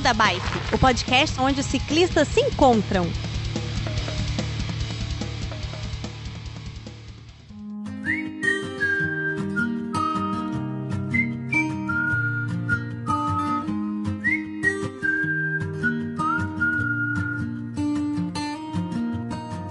Beco da Bike, o podcast onde os ciclistas se encontram.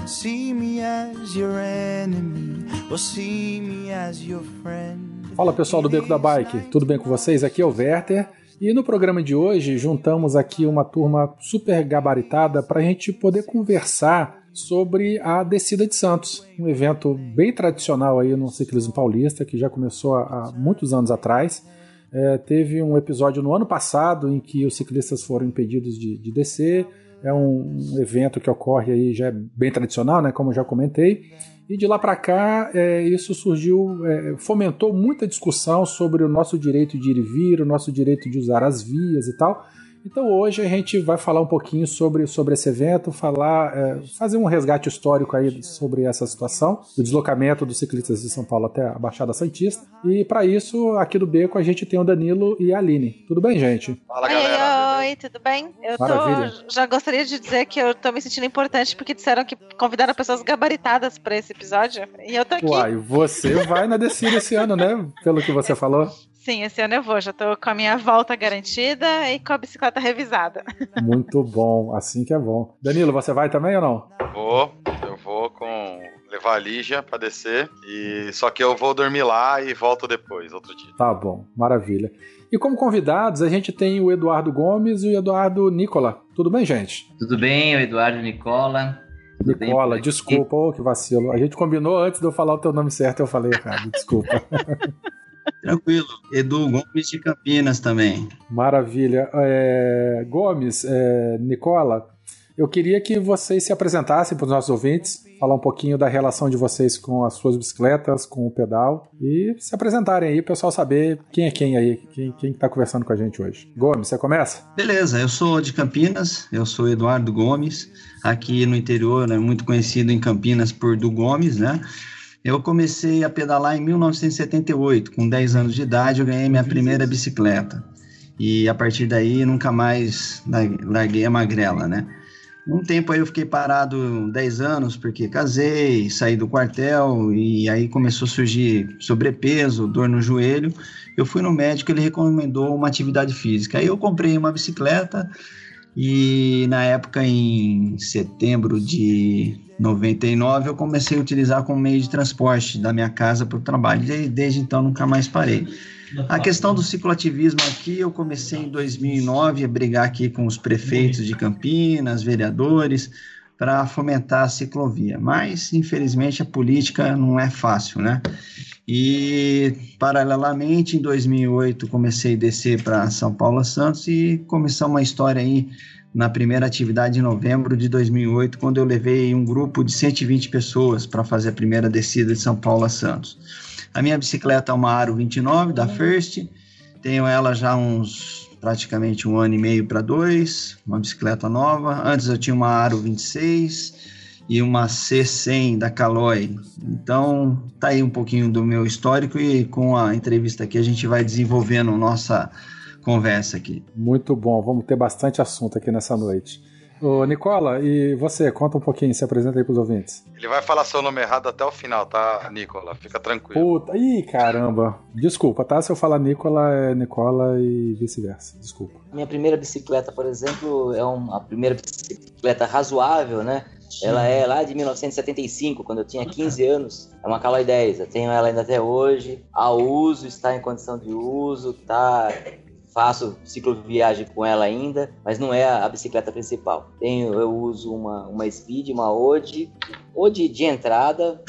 See me as your enemy, or see me as your friend. Fala pessoal do Beco da Bike, tudo bem com vocês? Aqui é o Werther. E no programa de hoje juntamos aqui uma turma super gabaritada para a gente poder conversar sobre a Descida de Santos, um evento bem tradicional aí no ciclismo paulista que já começou há muitos anos atrás. É, teve um episódio no ano passado em que os ciclistas foram impedidos de, de descer. É um, um, evento que ocorre aí já é bem tradicional, né, como eu já comentei. E de lá para cá, é, isso surgiu, é, fomentou muita discussão sobre o nosso direito de ir e vir, o nosso direito de usar as vias e tal. Então hoje a gente vai falar um pouquinho sobre, sobre esse evento, falar, é, fazer um resgate histórico aí sobre essa situação, do deslocamento dos ciclistas de São Paulo até a Baixada Santista. E para isso, aqui do Beco, a gente tem o Danilo e a Aline. Tudo bem, gente? Fala, galera. Oi, oi, tudo bem? Eu Maravilha. tô, já gostaria de dizer que eu tô me sentindo importante porque disseram que convidaram pessoas gabaritadas para esse episódio e eu tô aqui. Uai, você vai na descida esse ano, né? Pelo que você falou. Sim, esse ano eu vou. Já tô com a minha volta garantida e com a bicicleta revisada. Muito bom, assim que é bom. Danilo, você vai também ou não? Vou, eu vou com levar a Lígia pra descer e só que eu vou dormir lá e volto depois, outro dia. Tá bom, maravilha. E como convidados, a gente tem o Eduardo Gomes e o Eduardo Nicola. Tudo bem, gente? Tudo bem, o Eduardo Nicola. Nicola, desculpa, oh, que vacilo. A gente combinou antes de eu falar o teu nome certo, eu falei errado, desculpa. Tranquilo. Edu Gomes de Campinas também. Maravilha. É, Gomes, é, Nicola, eu queria que vocês se apresentassem para os nossos ouvintes, falar um pouquinho da relação de vocês com as suas bicicletas, com o pedal e se apresentarem aí, o pessoal saber quem é quem aí, quem, quem está conversando com a gente hoje. Gomes, você começa? Beleza, eu sou de Campinas, eu sou Eduardo Gomes, aqui no interior, né, muito conhecido em Campinas por Du Gomes, né? Eu comecei a pedalar em 1978, com 10 anos de idade, eu ganhei minha primeira bicicleta. E a partir daí nunca mais larguei a magrela, né? Um tempo aí eu fiquei parado 10 anos porque casei, saí do quartel e aí começou a surgir sobrepeso, dor no joelho. Eu fui no médico, ele recomendou uma atividade física. Aí eu comprei uma bicicleta e na época, em setembro de 99, eu comecei a utilizar como meio de transporte da minha casa para o trabalho. E desde então nunca mais parei. A questão do cicloativismo aqui, eu comecei em 2009 a brigar aqui com os prefeitos de Campinas, vereadores, para fomentar a ciclovia. Mas, infelizmente, a política não é fácil, né? E, paralelamente, em 2008, comecei a descer para São Paulo Santos e começou uma história aí na primeira atividade em novembro de 2008, quando eu levei um grupo de 120 pessoas para fazer a primeira descida de São Paulo a Santos. A minha bicicleta é uma Aro 29 da First, tenho ela já uns praticamente um ano e meio para dois, uma bicicleta nova. Antes eu tinha uma Aro 26 e uma C100 da Caloi. Então, tá aí um pouquinho do meu histórico e com a entrevista aqui a gente vai desenvolvendo nossa conversa aqui. Muito bom, vamos ter bastante assunto aqui nessa noite. Ô, Nicola, e você? Conta um pouquinho, se apresenta aí pros ouvintes. Ele vai falar seu nome errado até o final, tá, Nicola? Fica tranquilo. Puta, ih, caramba. Desculpa, tá? Se eu falar Nicola, é Nicola e vice-versa. Desculpa. Minha primeira bicicleta, por exemplo, é uma primeira bicicleta razoável, né? Ela é lá de 1975, quando eu tinha 15 anos. É uma Caloi 10. Eu tenho ela ainda até hoje. A uso, está em condição de uso, tá faço cicloviagem com ela ainda, mas não é a, a bicicleta principal. Tenho, eu uso uma, uma Speed, uma Ode, Ode de entrada,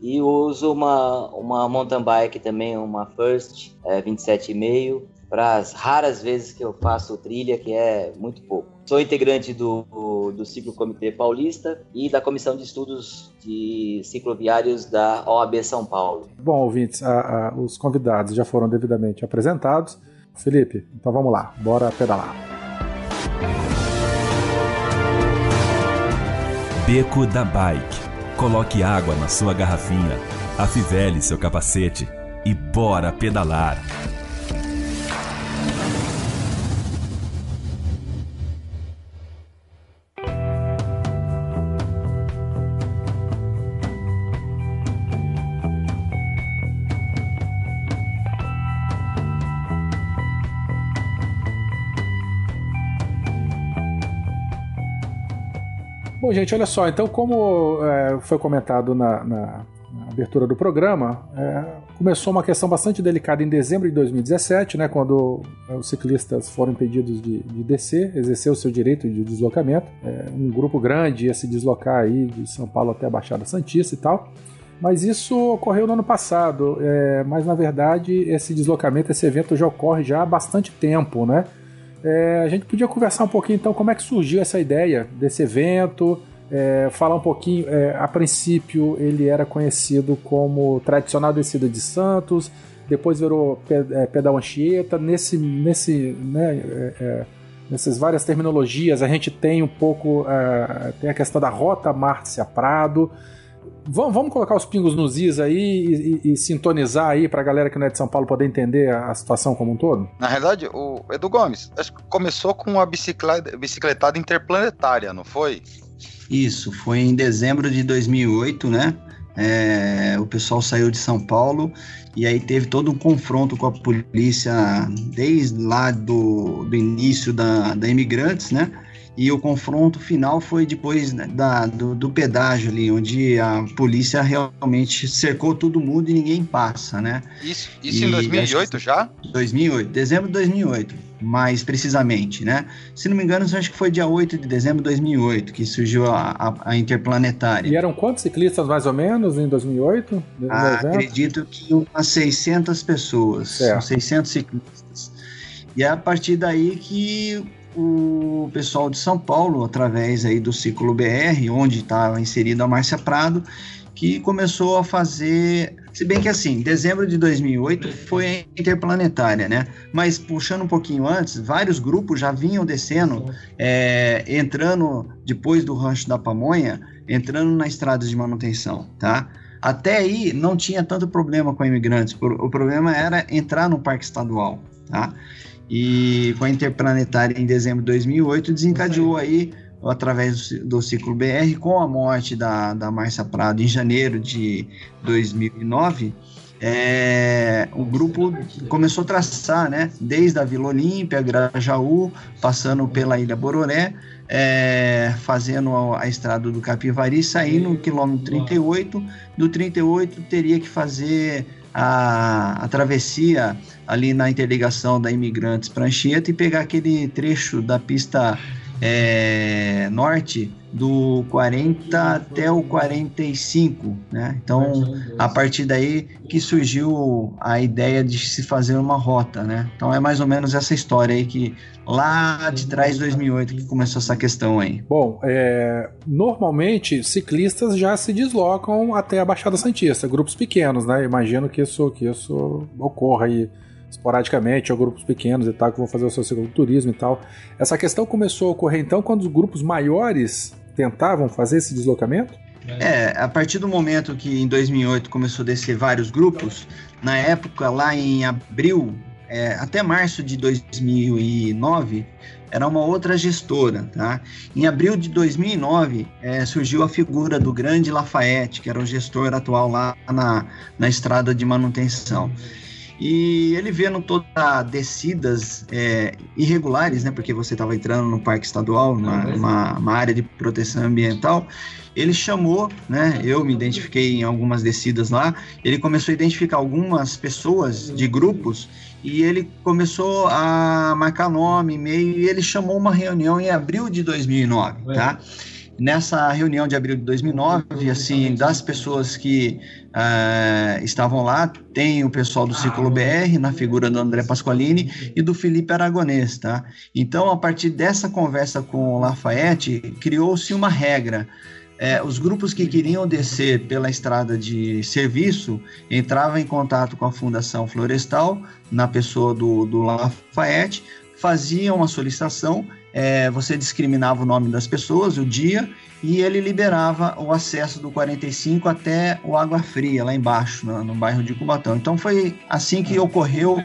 e uso uma, uma mountain bike também, uma First é, 27,5, para as raras vezes que eu faço trilha, que é muito pouco. Sou integrante do, do, Ciclo Comitê Paulista e da Comissão de Estudos de Cicloviários da OAB São Paulo. Bom, ouvintes, a, a, os convidados já foram devidamente apresentados. Felipe, então vamos lá, bora pedalar. Beco da Bike. Coloque água na sua garrafinha, afivele seu capacete e bora pedalar. Gente, olha só. Então, como é, foi comentado na, na, na, abertura do programa, é, começou uma questão bastante delicada em dezembro de 2017, né, quando é, os ciclistas foram impedidos de, de descer, exercer o seu direito de deslocamento. É, um grupo grande ia se deslocar aí de São Paulo até a Baixada Santista e tal. Mas isso ocorreu no ano passado, é, mas na verdade esse deslocamento, esse evento já ocorre já há bastante tempo, né? É, a gente podia conversar um pouquinho então como é que surgiu essa ideia desse evento, é, falar um pouquinho. É, a princípio ele era conhecido como tradicional descida de Santos, depois virou é, pedal Anchieta. Nesse, nesse, né, é, é, nessas várias terminologias a gente tem um pouco tem a questão da rota Márcia Prado. Vamos, vamos colocar os pingos nos is aí e, e, e sintonizar aí pra galera que não é de São Paulo poder entender a, a situação como um todo? Na realidade, o Edu Gomes, começou com uma bicicleta, bicicletada interplanetária, não foi? Isso, foi em dezembro de 2008, né? É, o pessoal saiu de São Paulo e aí teve todo um confronto com a polícia desde lá do, do início da, da Imigrantes, né? E o confronto final foi depois né, da, do, do, pedágio ali, onde a polícia realmente cercou todo mundo e ninguém passa, né? Isso, isso e, em 2008 já? 2008, dezembro de 2008, mais precisamente, né? Se não me engano, acho que foi dia 8 de dezembro de 2008 que surgiu a, a, a Interplanetária. E eram quantos ciclistas mais ou menos em 2008? Ah, acredito que umas 600 pessoas, certo. 600 ciclistas. E é a partir daí que o pessoal de São Paulo, através aí do Ciclo BR, onde estava inserida a Márcia Prado, que começou a fazer, se bem que assim, dezembro de 2008 foi a interplanetária, né? Mas puxando um pouquinho antes, vários grupos já vinham descendo, é, entrando depois do rancho da Pamonha, entrando na estrada de manutenção, tá? Até aí não tinha tanto problema com imigrantes, o problema era entrar no parque estadual, tá? E com a Interplanetária em dezembro de 2008 desencadeou aí. através do, ciclo BR com a morte da, da Márcia Prado em janeiro de 2009 é, o grupo começou a traçar, né, desde a Vila Olímpia, Grajaú, passando pela Ilha Bororé, é, fazendo a, a, estrada do Capivari, saindo no quilômetro 38, do 38 teria que fazer a, a travessia ali na interligação da Imigrantes para Anchieta e pegar aquele trecho da pista é, norte do 40 até o 45, né? Então, a partir daí que surgiu a ideia de se fazer uma rota, né? Então é mais ou menos essa história aí que lá de trás, 2008, que começou essa questão aí. Bom, é, normalmente ciclistas já se deslocam até a Baixada Santista, grupos pequenos, né? Imagino que isso, que isso ocorra aí esporadicamente, ou grupos pequenos e tal, que vão fazer o seu cicloturismo e tal. Essa questão começou a ocorrer então quando os grupos maiores tentavam fazer esse deslocamento? É, a partir do momento que em 2008 começou a descer vários grupos, na época, lá em abril, é, até março de 2009, era uma outra gestora, tá? Em abril de 2009, é, surgiu a figura do grande Lafayette, que era o gestor atual lá na, na estrada de manutenção. E ele vendo todas descidas é, irregulares, né? Porque você estava entrando no parque estadual, uma, uma, uma, área de proteção ambiental. Ele chamou, né? Eu me identifiquei em algumas descidas lá. Ele começou a identificar algumas pessoas de grupos e ele começou a marcar nome, e-mail, e ele chamou uma reunião em abril de 2009, tá? Nessa reunião de abril de 2009, assim, das pessoas que uh, estavam lá, tem o pessoal do Círculo BR, na figura do André Pasqualini e do Felipe Aragonês, tá? Então, a partir dessa conversa com o Lafayette, criou-se uma regra. É, os grupos que queriam descer pela estrada de serviço entravam em contato com a Fundação Florestal, na pessoa do, do Lafayette, faziam uma solicitação é, você discriminava o nome das pessoas, o dia, e ele liberava o acesso do 45 até o Água Fria, lá embaixo, no, no bairro de Cubatão. Então foi assim que ocorreu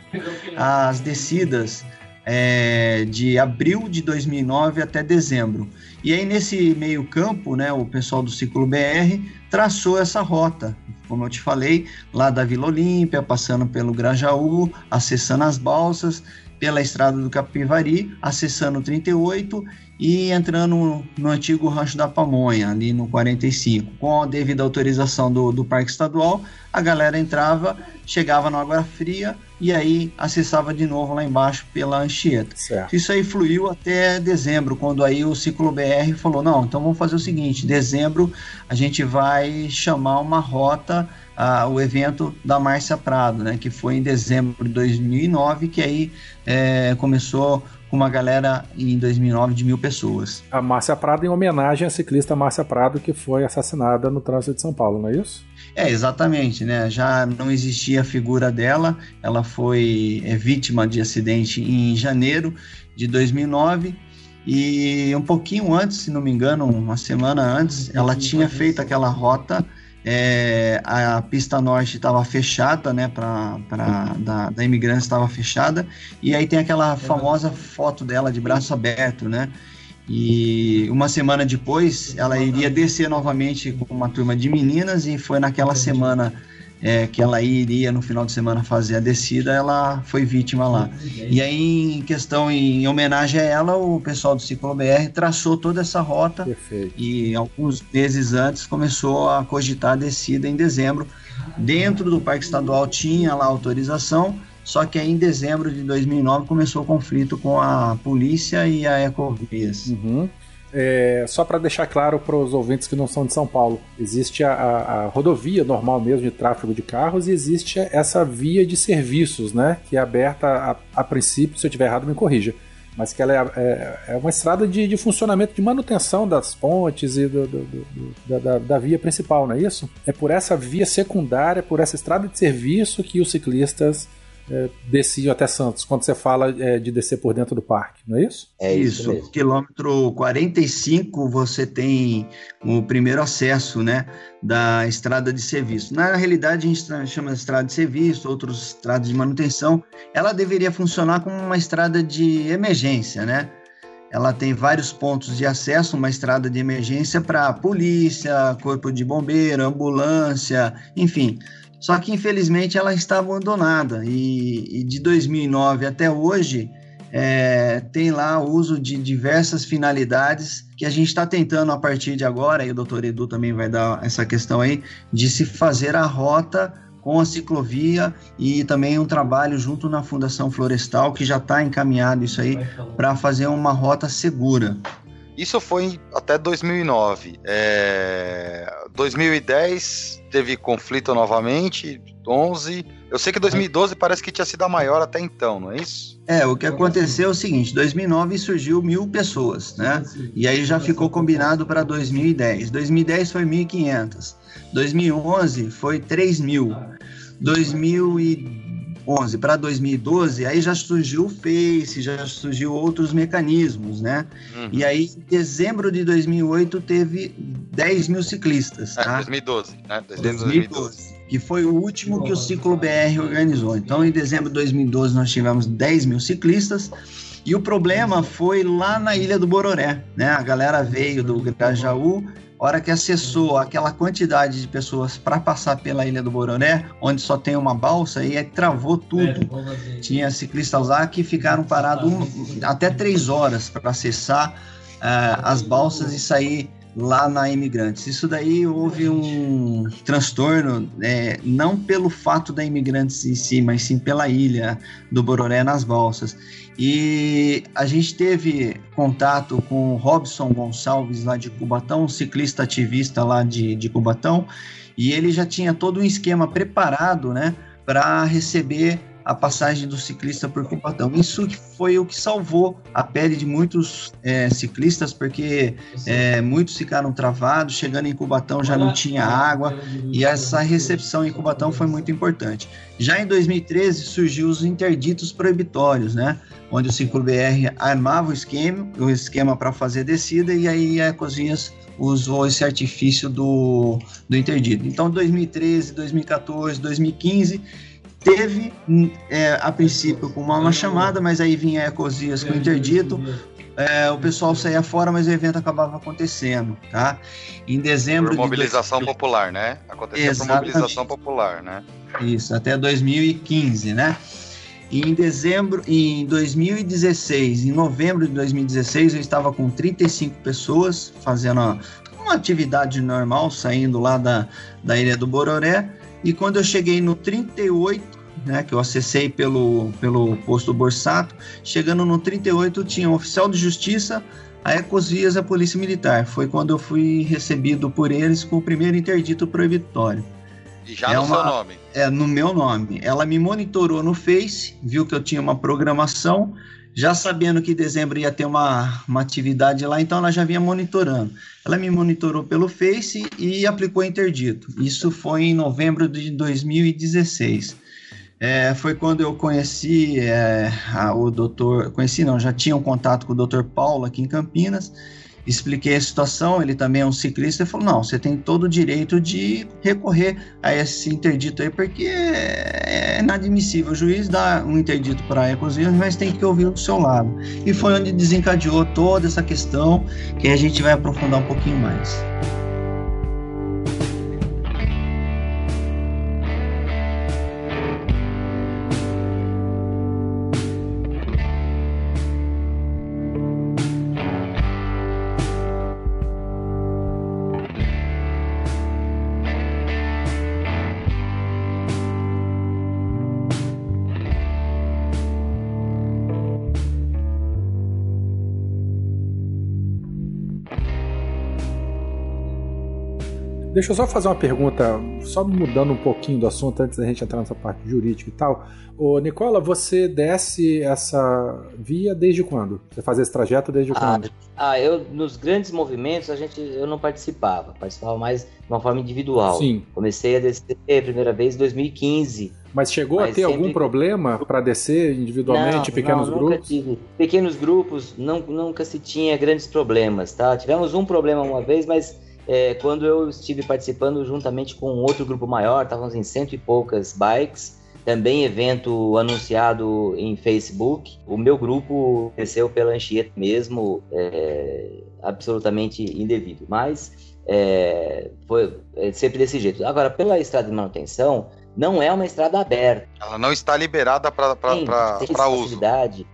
as descidas é, de abril de 2009 até dezembro. E aí nesse meio campo, né, o pessoal do Ciclo BR traçou essa rota, como eu te falei, lá da Vila Olímpia, passando pelo Grajaú, acessando as balsas, pela estrada do Capivari, acessando o 38 e entrando no antigo Rancho da Pamonha, ali no 45. Com a devida autorização do, do Parque Estadual, a galera entrava, chegava na Água Fria e aí acessava de novo lá embaixo pela Anchieta. Certo. Isso aí fluiu até dezembro, quando aí o Ciclo BR falou: não, então vamos fazer o seguinte: dezembro a gente vai chamar uma rota ah, o evento da Márcia Prado, né, que foi em dezembro de 2009, que aí é, começou com uma galera em 2009 de mil pessoas. A Márcia Prado em homenagem à ciclista Márcia Prado, que foi assassinada no trânsito de São Paulo, não é isso? É, exatamente, né? Já não existia a figura dela, ela foi é, vítima de acidente em janeiro de 2009 e um pouquinho antes, se não me engano, uma semana antes, ela tinha feito aquela rota é, a pista norte estava fechada, né, pra, pra, da, da imigrante estava fechada, e aí tem aquela famosa foto dela de braço aberto, né, e uma semana depois ela iria descer novamente com uma turma de meninas, e foi naquela semana é, que ela iria no final de semana fazer a descida, ela foi vítima lá. E aí, em questão, em homenagem a ela, o pessoal do Ciclo BR traçou toda essa rota Perfeito. e alguns meses antes começou a cogitar a descida em dezembro. Dentro do Parque Estadual tinha lá autorização, só que aí em dezembro de 2009 começou o conflito com a polícia e a Ecovias. Uhum. É, só para deixar claro para os ouvintes que não são de São Paulo, existe a, a, a, rodovia normal mesmo de tráfego de carros e existe essa via de serviços, né? Que é aberta a, a princípio, se eu estiver errado, me corrija. Mas que ela é, é, é uma estrada de, de, funcionamento, de manutenção das pontes e do, do, do, da, da, via principal, não é isso? É por essa via secundária, por essa estrada de serviço que os ciclistas é, desciam até Santos, quando você fala é, de descer por dentro do parque, não é isso? É isso. isso quilômetro 45 você tem o primeiro acesso, né, da estrada de serviço. Na realidade, a gente chama de estrada de serviço, outros estradas de manutenção. Ela deveria funcionar como uma estrada de emergência, né? Ela tem vários pontos de acesso, uma estrada de emergência para polícia, corpo de bombeiro, ambulância, enfim, só que infelizmente ela está abandonada e, e de 2009 até hoje é, tem lá o uso de diversas finalidades que a gente está tentando a partir de agora, e o doutor Edu também vai dar essa questão aí, de se fazer a rota com a ciclovia e também um trabalho junto na Fundação Florestal, que já está encaminhado isso aí, para fazer uma rota segura. Isso foi até 2009. É... 2010 teve conflito novamente, 11. Eu sei que 2012 parece que tinha sido a maior até então, não é isso? É, o que aconteceu é o seguinte: 2009 surgiu mil pessoas, né? E aí já ficou combinado para 2010. 2010 foi 1.500. 2011 foi 3 mil. 2010 2011 para 2012, aí já surgiu o Face, já surgiu outros mecanismos, né? Uhum. E aí, em dezembro de 2008, teve 10 mil ciclistas. É, tá? 2012, né? Dezembro 2012. Que foi o último que o Ciclo BR organizou. Então, em dezembro de 2012, nós tivemos 10 mil ciclistas. E o problema foi lá na Ilha do Bororé, né? A galera veio do Grajaú, hora que acessou aquela quantidade de pessoas para passar pela Ilha do Bororé, onde só tem uma balsa, e aí travou tudo. Tinha ciclistas lá que ficaram parados um, até três horas para acessar uh, as balsas e sair lá na Imigrantes. Isso daí houve um transtorno, é, não pelo fato da Imigrantes em si, mas sim pela ilha do Bororé nas balsas. E a gente teve contato com o Robson Gonçalves lá de Cubatão, um ciclista ativista lá de, de Cubatão, e ele já tinha todo um esquema preparado, né, para receber a passagem do ciclista por Cubatão. Isso foi o que salvou a pele de muitos é, ciclistas, porque é, muitos ficaram travados, chegando em Cubatão já não tinha água, e essa recepção em Cubatão foi muito importante. Já em 2013 surgiu os interditos proibitórios, né? Onde o Ciclo BR armava o esquema, o esquema para fazer descida, e aí a Ecosinhas usou esse artifício do, do interdito. Então, 2013, 2014, 2015 Teve, é, a princípio, com uma, uma chamada, mas aí vinha a Ecosias com interdito. é, o pessoal saía fora, mas o evento acabava acontecendo, tá? Em dezembro Por mobilização de... popular, né? Acontecia Exatamente. por mobilização popular, né? Isso, até 2015, né? E em dezembro, em 2016, em novembro de 2016, eu estava com 35 pessoas fazendo uma, uma atividade normal, saindo lá da, da Ilha do Bororé. E quando eu cheguei no 38, né, que eu acessei pelo, pelo posto Borsato, chegando no 38 tinha um oficial de justiça, a Ecosvias e a Polícia Militar. Foi quando eu fui recebido por eles com o primeiro interdito proibitório. E já É no uma- seu nome. É, no meu nome. Ela me monitorou no Face, viu que eu tinha uma programação, já sabendo que em dezembro ia ter uma, uma atividade lá, então ela já vinha monitorando. Ela me monitorou pelo Face e aplicou interdito. Isso foi em novembro de 2016. É, foi quando eu conheci é, a- o doutor, conheci não, já tinha um contato com o doutor Paulo aqui em Campinas, expliquei a situação, ele também é um ciclista, ele falou, não, você tem todo o direito de recorrer a esse interdito aí, porque é é inadmissível, o juiz dá um interdito para a Ecosias, mas tem que ouvir o seu lado. E foi onde desencadeou toda essa questão, que a gente vai aprofundar um pouquinho mais. Deixa eu só fazer uma pergunta, só mudando um pouquinho do assunto antes da gente entrar nessa parte jurídica e tal. Ô, Nicola, você desce essa via desde quando? Você faz esse trajeto desde Ah, quando? ah, eu nos grandes movimentos a gente eu não participava, participava mais de uma forma individual. Sim. Comecei a descer a primeira vez em 2015. Mas chegou a Mas ter sempre- algum problema para descer individualmente, em pequenos não, Nunca grupos? tive. Pequenos grupos, não, nunca se tinha grandes problemas, tá? Tivemos um problema uma vez, mas é, quando eu estive participando juntamente com outro grupo maior, estávamos em cento e poucas bikes, também evento anunciado em Facebook. O meu grupo desceu pela Anchieta mesmo, é, absolutamente indevido, mas é, foi é, sempre desse jeito. Agora, pela estrada de manutenção, não é uma estrada aberta. Ela não está liberada para uso.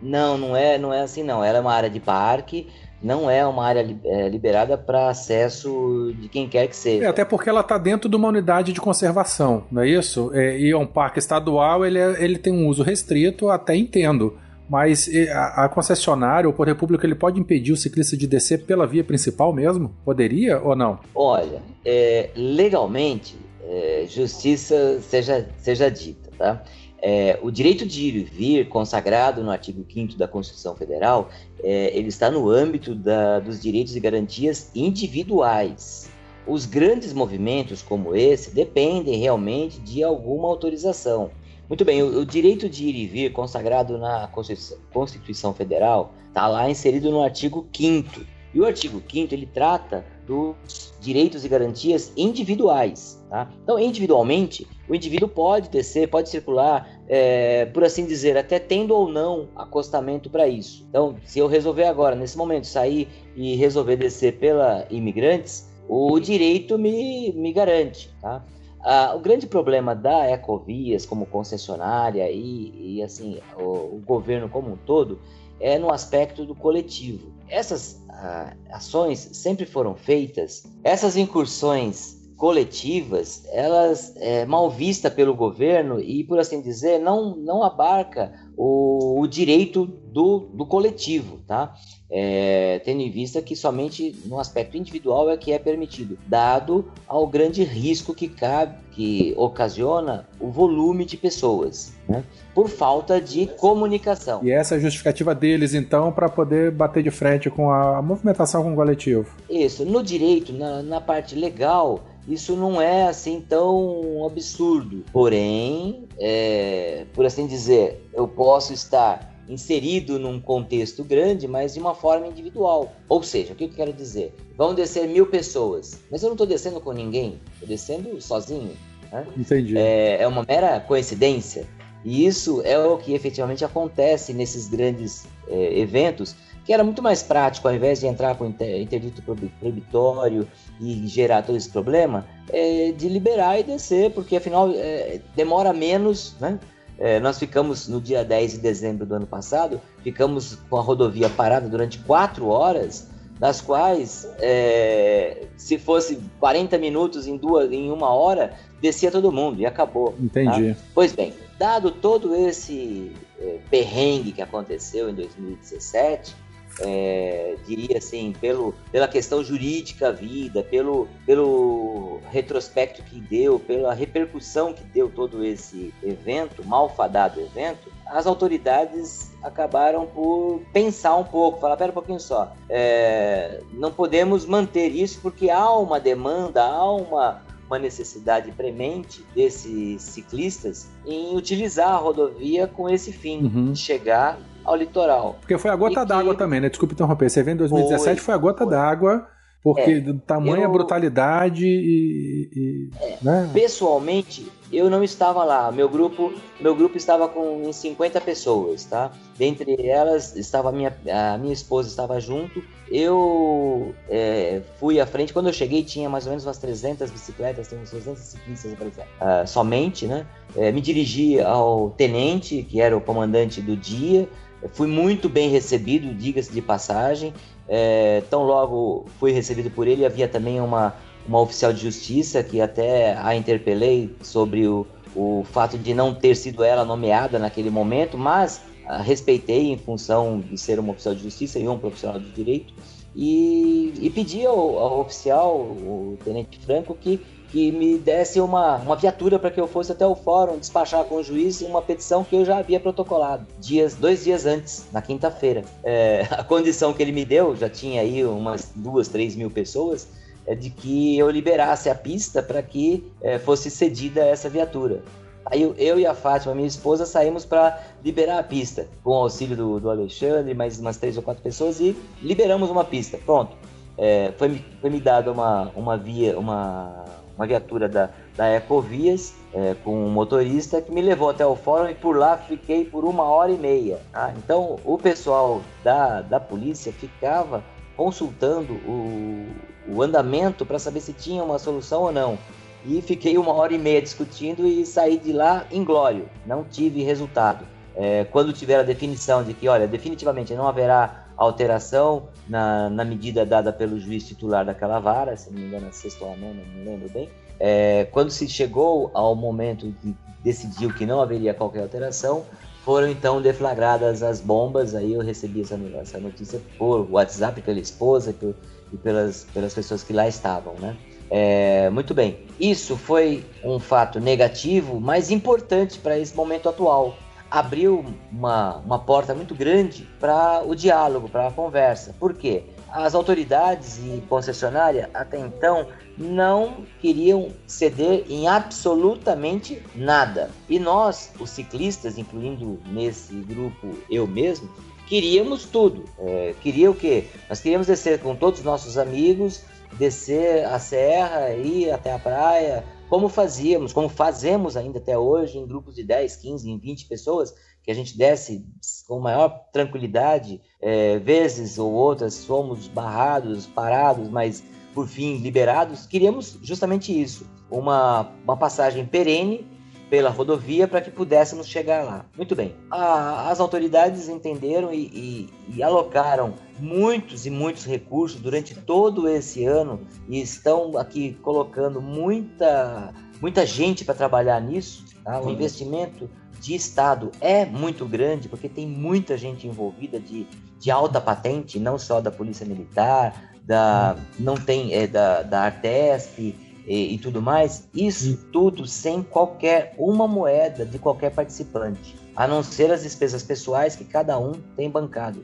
Não, não é, não é assim não. Ela é uma área de parque, não é uma área é, liberada para acesso de quem quer que seja. É, até porque ela está dentro de uma unidade de conservação, não é isso? É, e é um parque estadual, ele, é- ele tem um uso restrito, até entendo. Mas a, a concessionária, o Poder Público, ele pode impedir o ciclista de descer pela via principal mesmo? Poderia ou não? Olha, é, legalmente, é, justiça seja, seja dita, tá? É, o direito de ir e vir, consagrado no artigo 5 da Constituição Federal, é, ele está no âmbito da- dos direitos e garantias individuais. Os grandes movimentos como esse dependem realmente de alguma autorização. Muito bem, o, o direito de ir e vir, consagrado na Constituição, Constituição Federal, está lá inserido no artigo 5 E o artigo 5 ele trata dos direitos e garantias individuais. Tá? Então, individualmente, o indivíduo pode descer, pode circular, é, por assim dizer, até tendo ou não acostamento para isso. Então, se eu resolver agora, nesse momento, sair e resolver descer pela imigrantes, o direito me, me garante. Tá? Ah, o grande problema da Ecovias como concessionária e, e assim o, o governo como um todo é no aspecto do coletivo. Essas ah, ações sempre foram feitas, essas incursões coletivas, elas é mal vista pelo governo e, por assim dizer, não, não abarca o, o direito do, do coletivo, tá? É, tendo em vista que somente no aspecto individual é que é permitido, dado ao grande risco que cabe, que ocasiona o volume de pessoas, né? por falta de comunicação. E essa é a justificativa deles, então, para poder bater de frente com a movimentação com o coletivo. Isso, no direito, na, na parte legal, isso não é assim tão absurdo. Porém, é, por assim dizer, eu posso estar inserido num contexto grande, mas de uma forma individual. Ou seja, o que eu quero dizer? Vão descer mil pessoas, mas eu não estou descendo com ninguém, estou descendo sozinho. Né? Entendi. É, é uma mera coincidência. E isso é o que efetivamente acontece nesses grandes é, eventos, que era muito mais prático, ao invés de entrar com interdito proibitório e gerar todo esse problema, é, de liberar e descer, porque afinal é, demora menos, né? É, nós ficamos no dia 10 de dezembro do ano passado, ficamos com a rodovia parada durante quatro horas, das quais, é, se fosse 40 minutos em, duas, em uma hora, descia todo mundo e acabou. Tá? Entendi. Tá? Pois bem, dado todo esse é, perrengue que aconteceu em 2017, é, diria assim, pelo, pela questão jurídica vida, pelo, pelo retrospecto que deu, pela repercussão que deu todo esse evento, malfadado evento, as autoridades acabaram por pensar um pouco, falar, pera um pouquinho só, é, não podemos manter isso porque há uma demanda, há uma, uma necessidade premente desses ciclistas em utilizar a rodovia com esse fim, uhum. chegar ao litoral. Porque foi a gota d'água que... também, né? Desculpe interromper. Você vê em 2017 foi, foi a gota d'água, porque é, tamanha eu... brutalidade e. e é, né? Pessoalmente, eu não estava lá. Meu grupo, meu grupo estava com 50 pessoas, tá? Dentre elas estava a minha, a minha esposa estava junto. Eu é, fui à frente. Quando eu cheguei, tinha mais ou menos umas 300 bicicletas, tem uns 300 ciclistas uh, somente, né? É, me dirigi ao tenente, que era o comandante do dia. Fui muito bem recebido, diga-se de passagem. É, tão logo fui recebido por ele, havia também uma, uma oficial de justiça que até a interpelei sobre o, o fato de não ter sido ela nomeada naquele momento, mas ah, respeitei em função de ser uma oficial de justiça e um profissional de direito. E, e pedi ao, ao oficial, o tenente Franco, que que me desse uma, uma viatura para que eu fosse até o fórum despachar com o juiz uma petição que eu já havia protocolado dias, dois dias antes, na quinta-feira. É, a condição que ele me deu, já tinha aí umas duas, três mil pessoas, é de que eu liberasse a pista para que é, fosse cedida essa viatura. Aí eu, eu, e a Fátima, minha esposa, saímos para liberar a pista, com o auxílio do, do Alexandre, mais umas três ou quatro pessoas, e liberamos uma pista. Pronto. É, foi, foi me dada uma, uma via, uma uma viatura da, da Ecovias é, com um motorista que me levou até o fórum e por lá fiquei por uma hora e meia. Tá? Então o pessoal da, da polícia ficava consultando o, o andamento para saber se tinha uma solução ou não. E fiquei uma hora e meia discutindo e saí de lá inglório. Não tive resultado. É, quando tiver a definição de que, olha, definitivamente não haverá alteração na, na medida dada pelo juiz titular daquela vara, se não me engano, a sexta ou a nona, não lembro bem. É, quando se chegou ao momento de decidir que não haveria qualquer alteração, foram então deflagradas as bombas. Aí eu recebi essa, essa notícia por WhatsApp pela esposa e, por, e pelas, pelas pessoas que lá estavam, né? É, muito bem, isso foi um fato negativo, mas importante para esse momento atual, abriu uma, uma porta muito grande para o diálogo, para a conversa. Por quê? As autoridades e concessionária até então não queriam ceder em absolutamente nada. E nós, os ciclistas, incluindo nesse grupo eu mesmo, queríamos tudo. É, queria o quê? Nós queríamos descer com todos os nossos amigos, descer a serra, ir até a praia, como fazíamos, como fazemos ainda até hoje, em grupos de 10, 15, 20 pessoas, que a gente desce com maior tranquilidade, é, vezes ou outras fomos barrados, parados, mas por fim liberados. Queríamos justamente isso, uma, uma passagem perene pela rodovia para que pudéssemos chegar lá. Muito bem. A, as autoridades entenderam e, e, e, alocaram muitos e muitos recursos durante todo esse ano e estão aqui colocando muita, muita gente para trabalhar nisso. Tá? O investimento de Estado é muito grande porque tem muita gente envolvida de, de alta patente, não só da Polícia Militar, da, não tem é, da, da Artesp, e, e tudo mais, isso tudo sem qualquer uma moeda de qualquer participante a não ser as despesas pessoais que cada um tem bancado.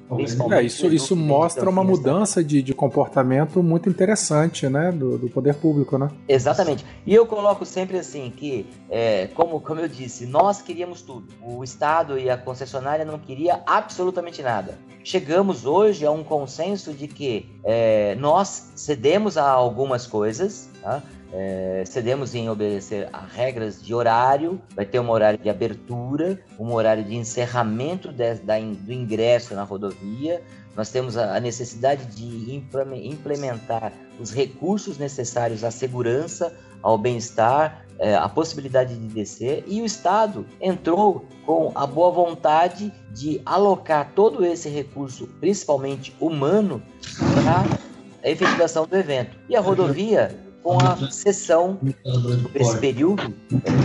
É, isso isso mostra uma mudança de, de comportamento muito interessante, né, do, do, poder público, né? Exatamente. E eu coloco sempre assim que, é, como, como eu disse, nós queríamos tudo. O Estado e a concessionária não queria absolutamente nada. Chegamos hoje a um consenso de que é, nós cedemos a algumas coisas, tá? É, cedemos em obedecer a regras de horário, vai ter um horário de abertura, um horário de encerramento de, da, do ingresso na rodovia. Nós temos a, a necessidade de implementar os recursos necessários à segurança, ao bem-estar, é, a possibilidade de descer, e o Estado entrou com a boa vontade de alocar todo esse recurso, principalmente humano, para a efetivação do evento. E a rodovia com a sessão desse período.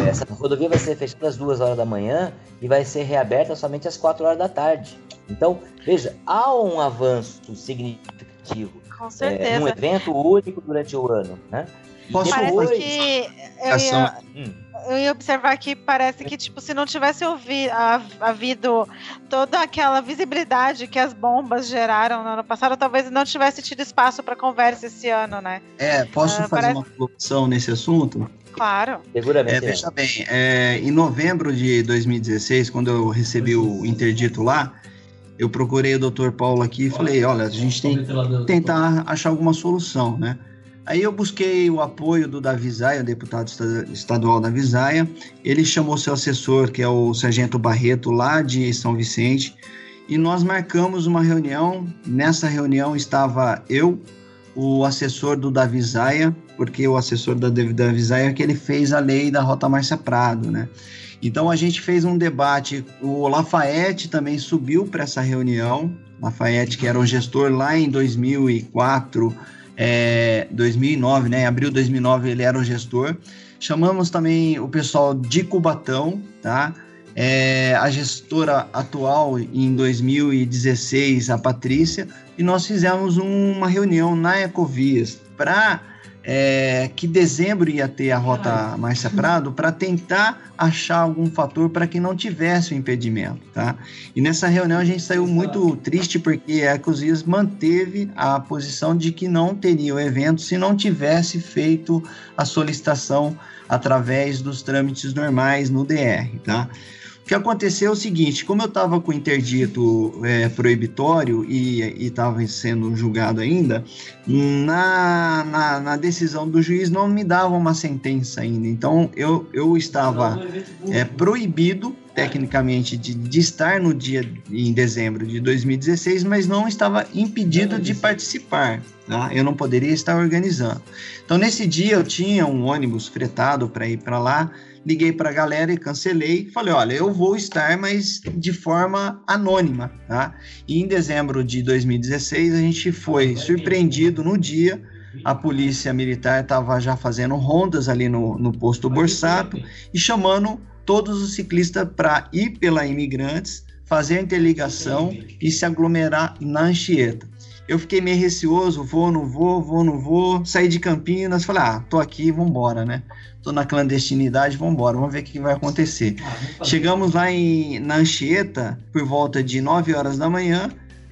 Essa rodovia vai ser fechada às duas horas da manhã e vai ser reaberta somente às quatro horas da tarde. Então, veja, há um avanço significativo. Com certeza. É, um evento único durante o ano, né? Posso Parece que eu ia, hum. Eu ia observar que parece que, tipo, se não tivesse ouvido, havido toda aquela visibilidade que as bombas geraram no ano passado, talvez não tivesse tido espaço para conversa esse ano, né? É, posso uh, fazer parece... uma colocação nesse assunto? Claro. Seguramente. É, veja bem, é, em novembro de 2016, quando eu recebi o interdito lá, eu procurei o Dr. Paulo aqui e falei, olha, a gente tem que tentar achar alguma solução, né? Aí eu busquei o apoio do Davi Zaia, deputado estadual da Visaia. Ele chamou seu assessor, que é o Sargento Barreto, lá de São Vicente, e nós marcamos uma reunião. Nessa reunião estava eu, o assessor do Davi Zaia, porque o assessor da Davi Zaia é que ele fez a lei da Rota Márcia Prado, né? Então a gente fez um debate. O Lafayette também subiu para essa reunião. Lafayette, que era o gestor lá em 2004 é, 2009, né? Em abril de 2009 ele era o gestor. Chamamos também o pessoal de Cubatão, tá? É, a gestora atual em 2016, a Patrícia, e nós fizemos uma reunião na Ecovias para é, que dezembro ia ter a rota Márcia Prado para tentar achar algum fator para que não tivesse o impedimento, tá? E nessa reunião a gente saiu muito triste porque a Ecosias manteve a posição de que não teria o evento se não tivesse feito a solicitação através dos trâmites normais no DR, tá? O que aconteceu é o seguinte, como eu estava com interdito é, proibitório e estava sendo julgado ainda, na, na, na, decisão do juiz não me dava uma sentença ainda. Então eu, eu estava é, proibido tecnicamente de, de, estar no dia em dezembro de 2016, mas não estava impedido de participar. Tá? Eu não poderia estar organizando. Então nesse dia eu tinha um ônibus fretado para ir para lá liguei para a galera e cancelei. Falei, olha, eu vou estar, mas de forma anônima, tá? E em dezembro de 2016 a gente foi surpreendido no dia. A polícia militar estava já fazendo rondas ali no, no posto Borsato e chamando todos os ciclistas para ir pela Imigrantes, fazer a interligação e se aglomerar na Anchieta. Eu fiquei meio receoso, vou, não vou, vou, não vou. Saí de Campinas, falei, ah, tô aqui, vambora, né? Tô na clandestinidade, vambora, vamos ver o que vai acontecer. Ah, Chegamos lá em, na Anchieta por volta de 9 horas da manhã.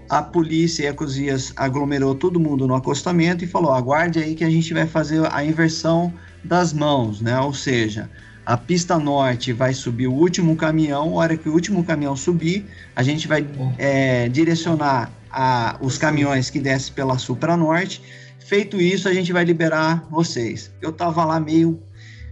A polícia e a Cozias aglomerou todo mundo no acostamento e falou: aguarde aí que a gente vai fazer a inversão das mãos, né? Ou seja, a pista norte vai subir o último caminhão, a hora que o último caminhão subir, a gente vai é, direcionar a, os caminhões que descem pela sul para norte. Feito isso, a gente vai liberar vocês. Eu tava lá meio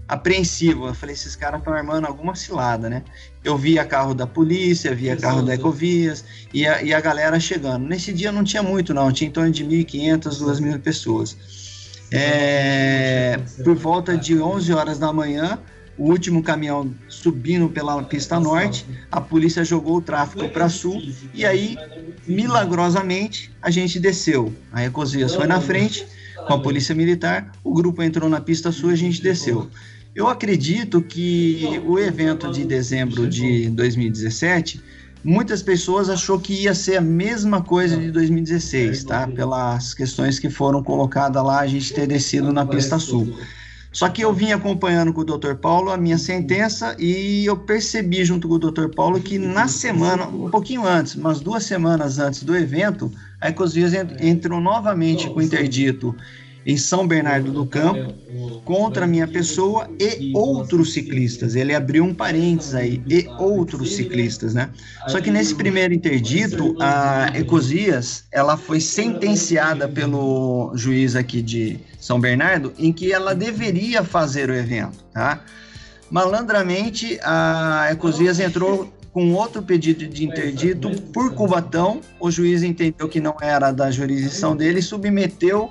apreensivo. Eu falei, esses caras estão armando alguma cilada, né? Eu via carro da polícia, via carro da Ecovias e a, e a galera chegando. Nesse dia não tinha muito, não. Tinha em torno de 1.500, 2.000 pessoas. É, por volta de 11 horas da manhã, o último caminhão subindo pela pista norte, a polícia jogou o tráfego para sul e aí, milagrosamente, a gente desceu. A Ecosias foi na frente com a polícia militar, o grupo entrou na pista sul e a gente desceu. Eu acredito que o evento de dezembro de 2017 muitas pessoas achou que ia ser a mesma coisa de 2016, tá? Pelas questões que foram colocadas lá, a gente ter descido na pista sul. Só que eu vim acompanhando com o Dr. Paulo a minha sentença e eu percebi junto com o Dr. Paulo que na semana, um pouquinho antes, umas duas semanas antes do evento, a Ecosias entrou novamente com o interdito em São Bernardo do Campo contra a minha pessoa e outros ciclistas. Ele abriu um parênteses aí, e outros ciclistas, né? Só que nesse primeiro interdito, a Ecosias, ela foi sentenciada pelo juiz aqui de São Bernardo em que ela deveria fazer o evento, tá? Malandramente, a Ecosias entrou com outro pedido de interdito por Cubatão. O juiz entendeu que não era da jurisdição dele e submeteu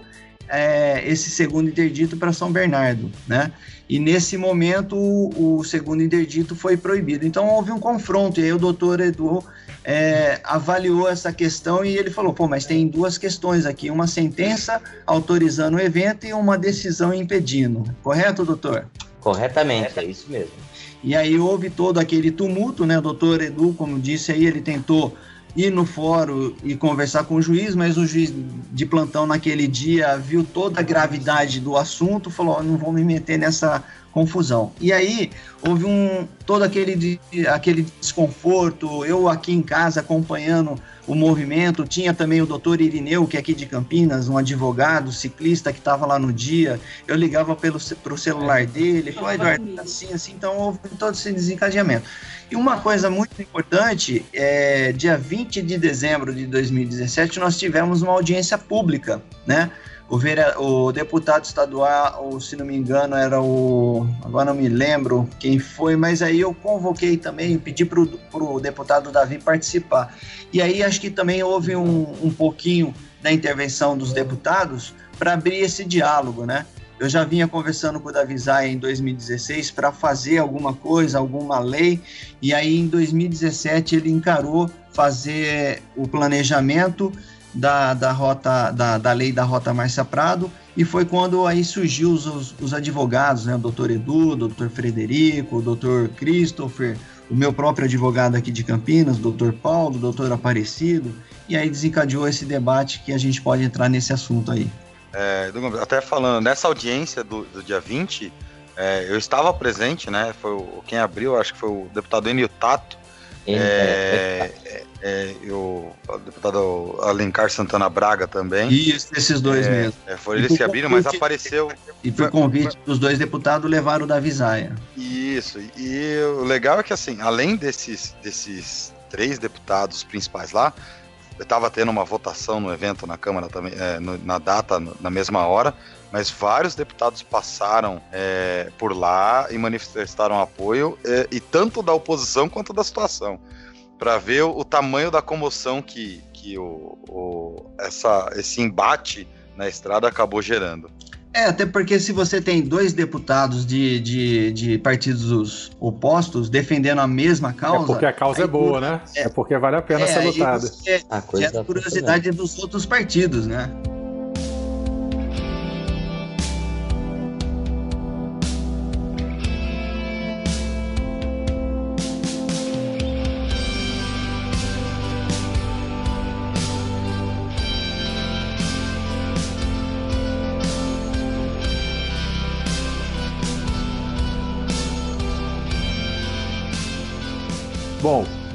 é, esse segundo interdito para São Bernardo, né? E nesse momento o, o, segundo interdito foi proibido. Então houve um confronto e aí o doutor Edu é, avaliou essa questão e ele falou: pô, mas tem duas questões aqui, uma sentença autorizando o evento e uma decisão impedindo. Correto, doutor? Corretamente, é isso mesmo. E aí houve todo aquele tumulto, né? O doutor Edu, como disse aí, ele tentou ir no fórum e conversar com o juiz, mas o juiz de plantão naquele dia viu toda a gravidade do assunto, falou: oh, não vou me meter nessa confusão. E aí houve um todo aquele, aquele desconforto. Eu aqui em casa acompanhando o movimento, tinha também o doutor Irineu, que é aqui de Campinas, um advogado, ciclista que estava lá no dia. Eu ligava pelo pro celular dele, falou, Eduardo, tá assim, assim, então houve todo esse desencadeamento. E uma coisa muito importante, é, dia 20 de dezembro de 2017, nós tivemos uma audiência pública, né? O, o deputado estadual, ou, se não me engano, era o. Agora não me lembro quem foi, mas aí eu convoquei também, pedi para o deputado Davi participar. E aí acho que também houve um, um pouquinho da intervenção dos deputados para abrir esse diálogo, né? Eu já vinha conversando com o Davi Zay em 2016 para fazer alguma coisa, alguma lei, e aí em 2017 ele encarou fazer o planejamento da, da rota da, da lei da rota Márcia Prado e foi quando aí surgiu os, os advogados, né, o doutor Edu, o doutor Frederico, o doutor Christopher, o meu próprio advogado aqui de Campinas, o doutor Paulo, o doutor Aparecido, e aí desencadeou esse debate que a gente pode entrar nesse assunto aí. É, até falando, nessa audiência do, do dia 20, é, eu estava presente, né? Foi o, quem abriu, acho que foi o deputado Enio Tato, é, é, é, o, o deputado Alencar Santana Braga também. Isso, esses dois é, mesmo. É, foram eles que abriram, mas apareceu. E por convite dos dois deputados levaram o da Visaia. Isso, e o legal é que assim, além desses, desses três deputados principais lá, estava tendo uma votação no evento na Câmara também, é, no, na data, na mesma hora, mas vários deputados passaram é, por lá e manifestaram apoio, é, e tanto da oposição quanto da situação, para ver o, o, tamanho da comoção que, que o, o, essa, esse embate na estrada acabou gerando. É, até porque se você tem dois deputados de, de, de partidos opostos defendendo a mesma causa. É porque a causa é boa, né? É, é, porque vale a pena é, ser lutada. A coisa é a curiosidade dos outros partidos, né?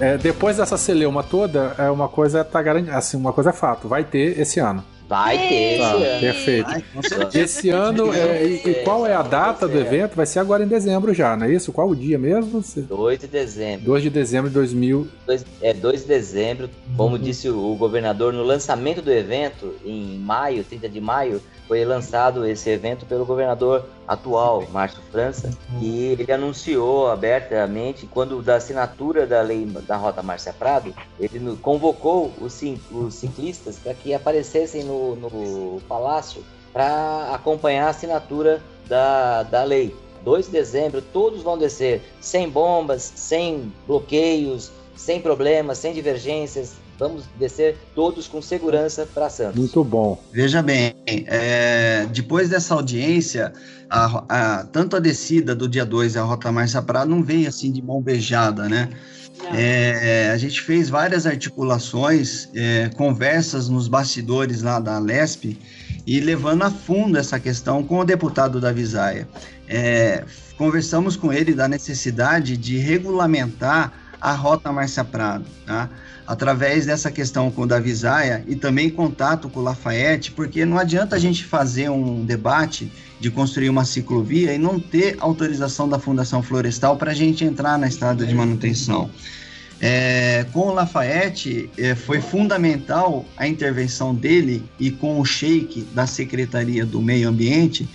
É, depois dessa celeuma toda, é uma coisa tá garantida, assim, uma coisa é fato, vai ter esse ano. Vai ter. Tá, perfeito. Ai, esse ano, é, e, e, qual é a data do evento? Vai ser agora em dezembro já, não é isso? Qual o dia mesmo? 2 de dezembro. 2 de dezembro de 2000. Dois, é, 2 de dezembro, como uhum. disse o governador, no lançamento do evento, em maio, 30 de maio, foi lançado esse evento pelo governador atual, Márcio França, e ele anunciou abertamente, quando da assinatura da lei da Rota Márcia Prado, ele convocou os, os ciclistas para que aparecessem no, no palácio para acompanhar a assinatura da, da lei. 2 de dezembro, todos vão descer sem bombas, sem bloqueios, sem problemas, sem divergências, Vamos descer todos com segurança para Santos. Muito bom. Veja bem, é, depois dessa audiência, a, a, tanto a descida do dia 2 e a Rota Márcia Prado não veio assim de mão beijada, né? É, a gente fez várias articulações, é, conversas nos bastidores lá da Lesp e levando a fundo essa questão com o deputado da Visaia. É, conversamos com ele da necessidade de regulamentar a Rota Márcia Prado, tá? Através dessa questão com o Davi Zaia e também contato com o Lafayette, porque não adianta a gente fazer um debate de construir uma ciclovia e não ter autorização da Fundação Florestal para a gente entrar na estrada de manutenção. É, com o Lafayette, é, foi fundamental a intervenção dele e com o Sheik da Secretaria do Meio Ambiente,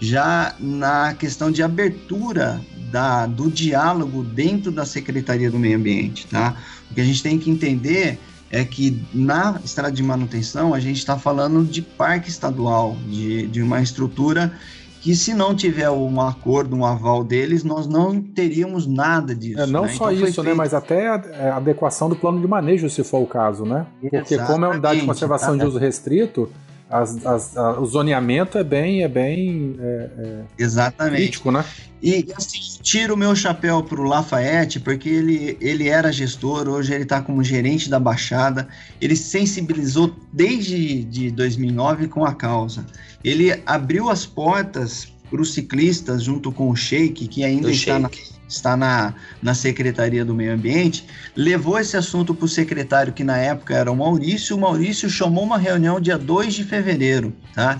já na questão de abertura da, do diálogo dentro da Secretaria do Meio Ambiente, tá? O que a gente tem que entender é que na estrada de manutenção a gente está falando de parque estadual, de, de uma estrutura que se não tiver um acordo, um aval deles, nós não teríamos nada disso. É, não né? só então isso, né, mas até a, é, adequação do plano de manejo, se for o caso, né? Porque Exatamente, como é unidade de conservação tá? de uso restrito, as, as, a, o zoneamento é bem, é bem é, é Exatamente. crítico, né? E assim, tiro o meu chapéu pro Lafayette, porque ele, ele era gestor, hoje ele está como gerente da Baixada. Ele sensibilizou desde de 2009 com a causa. Ele abriu as portas para os ciclistas, junto com o Sheik, que ainda está na, está na, na Secretaria do Meio Ambiente, levou esse assunto para o secretário, que na época era o Maurício. O Maurício chamou uma reunião dia 2 de fevereiro, tá?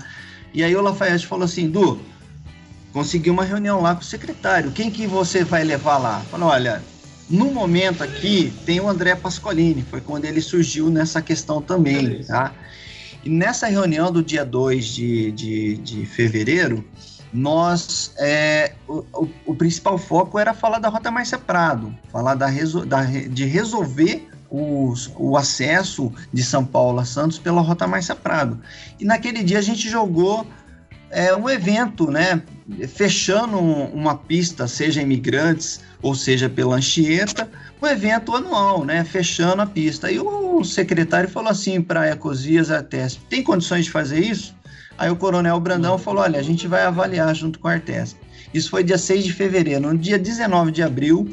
E aí o Lafayette falou assim, Du, consegui uma reunião lá com o secretário, quem que você vai levar lá? Falou, olha, no momento aqui tem o André Pascolini, foi quando ele surgiu nessa questão também, tá? E nessa reunião do dia 2 de, de, de fevereiro, nós é, o, o, o, principal foco era falar da Rota Márcia Prado, falar da, da, de resolver os, o acesso de São Paulo a Santos pela Rota Márcia Prado. E naquele dia a gente jogou é, um evento, né, fechando uma pista, seja imigrantes ou seja pela Anchieta, um evento anual, né, fechando a pista. E o secretário falou assim para a Ecosias até, tem condições de fazer isso? Aí o Coronel Brandão falou: olha, a gente vai avaliar junto com a Artesp. Isso foi dia 6 de fevereiro. No dia 19 de abril,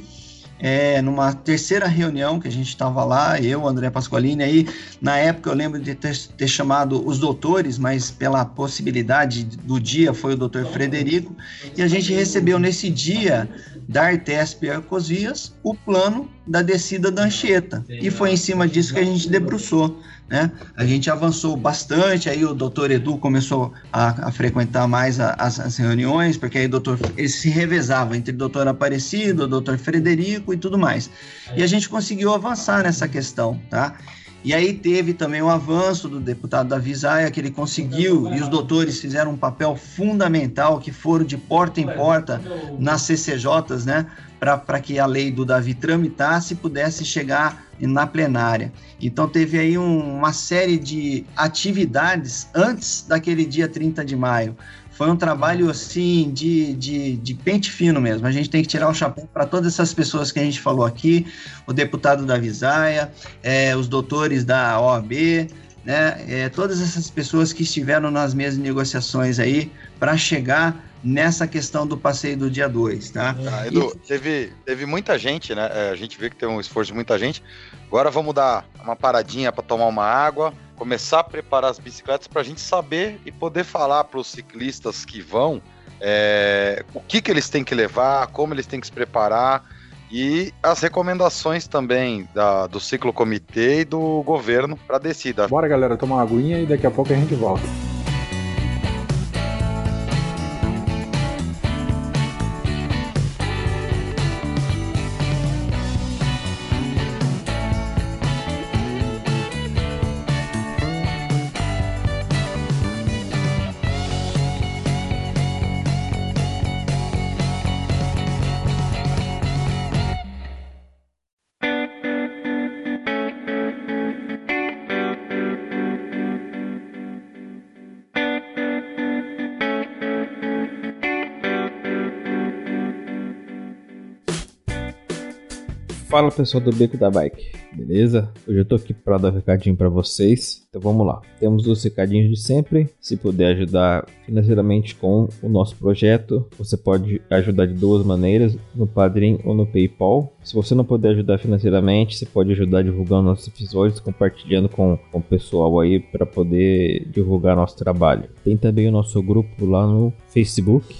é, numa terceira reunião que a gente estava lá, eu, André Pasqualini, aí na época eu lembro de ter, ter, chamado os doutores, mas pela possibilidade do dia foi o doutor Frederico, e a gente recebeu nesse dia da Artesp e Arcosias o plano da descida da Anchieta, e foi em cima disso que a gente debruçou né? A gente avançou bastante, aí o doutor Edu começou a, a frequentar mais a, as, as, reuniões, porque aí o doutor, ele se revezava entre o doutor Aparecido, o doutor Frederico e tudo mais. E a gente conseguiu avançar nessa questão, tá? E aí teve também o avanço do deputado Davi Zaia, que ele conseguiu, e os doutores fizeram um papel fundamental, que foram de porta em porta nas CCJs, né, para que a lei do Davi tramitasse e pudesse chegar na plenária. Então teve aí um, uma série de atividades antes daquele dia 30 de maio. Foi um trabalho assim de, de, de pente fino mesmo. A gente tem que tirar o chapéu para todas essas pessoas que a gente falou aqui, o deputado da Visaia, é, os doutores da OAB, né, é, todas essas pessoas que estiveram nas mesmas negociações aí para chegar nessa questão do passeio do dia 2, tá? Ah, Edu, e... teve, teve muita gente, né? É, a gente vê que tem um esforço de muita gente. Agora vamos dar uma paradinha para tomar uma água, começar a preparar as bicicletas para a gente saber e poder falar para os ciclistas que vão é, o que, que eles têm que levar, como eles têm que se preparar e as recomendações também da, do ciclo comitê e do governo para descida. Bora, galera, tomar uma aguinha e daqui a pouco a gente volta. Fala pessoal do Beco da Bike, beleza? Hoje eu tô aqui para dar um recadinho para vocês. Então vamos lá. Temos os recadinhos de sempre. Se puder ajudar financeiramente com o nosso projeto, você pode ajudar de duas maneiras, no Padrim ou no PayPal. Se você não puder ajudar financeiramente, você pode ajudar divulgando nossos episódios, compartilhando com, com o pessoal aí para poder divulgar nosso trabalho. Tem também o nosso grupo lá no Facebook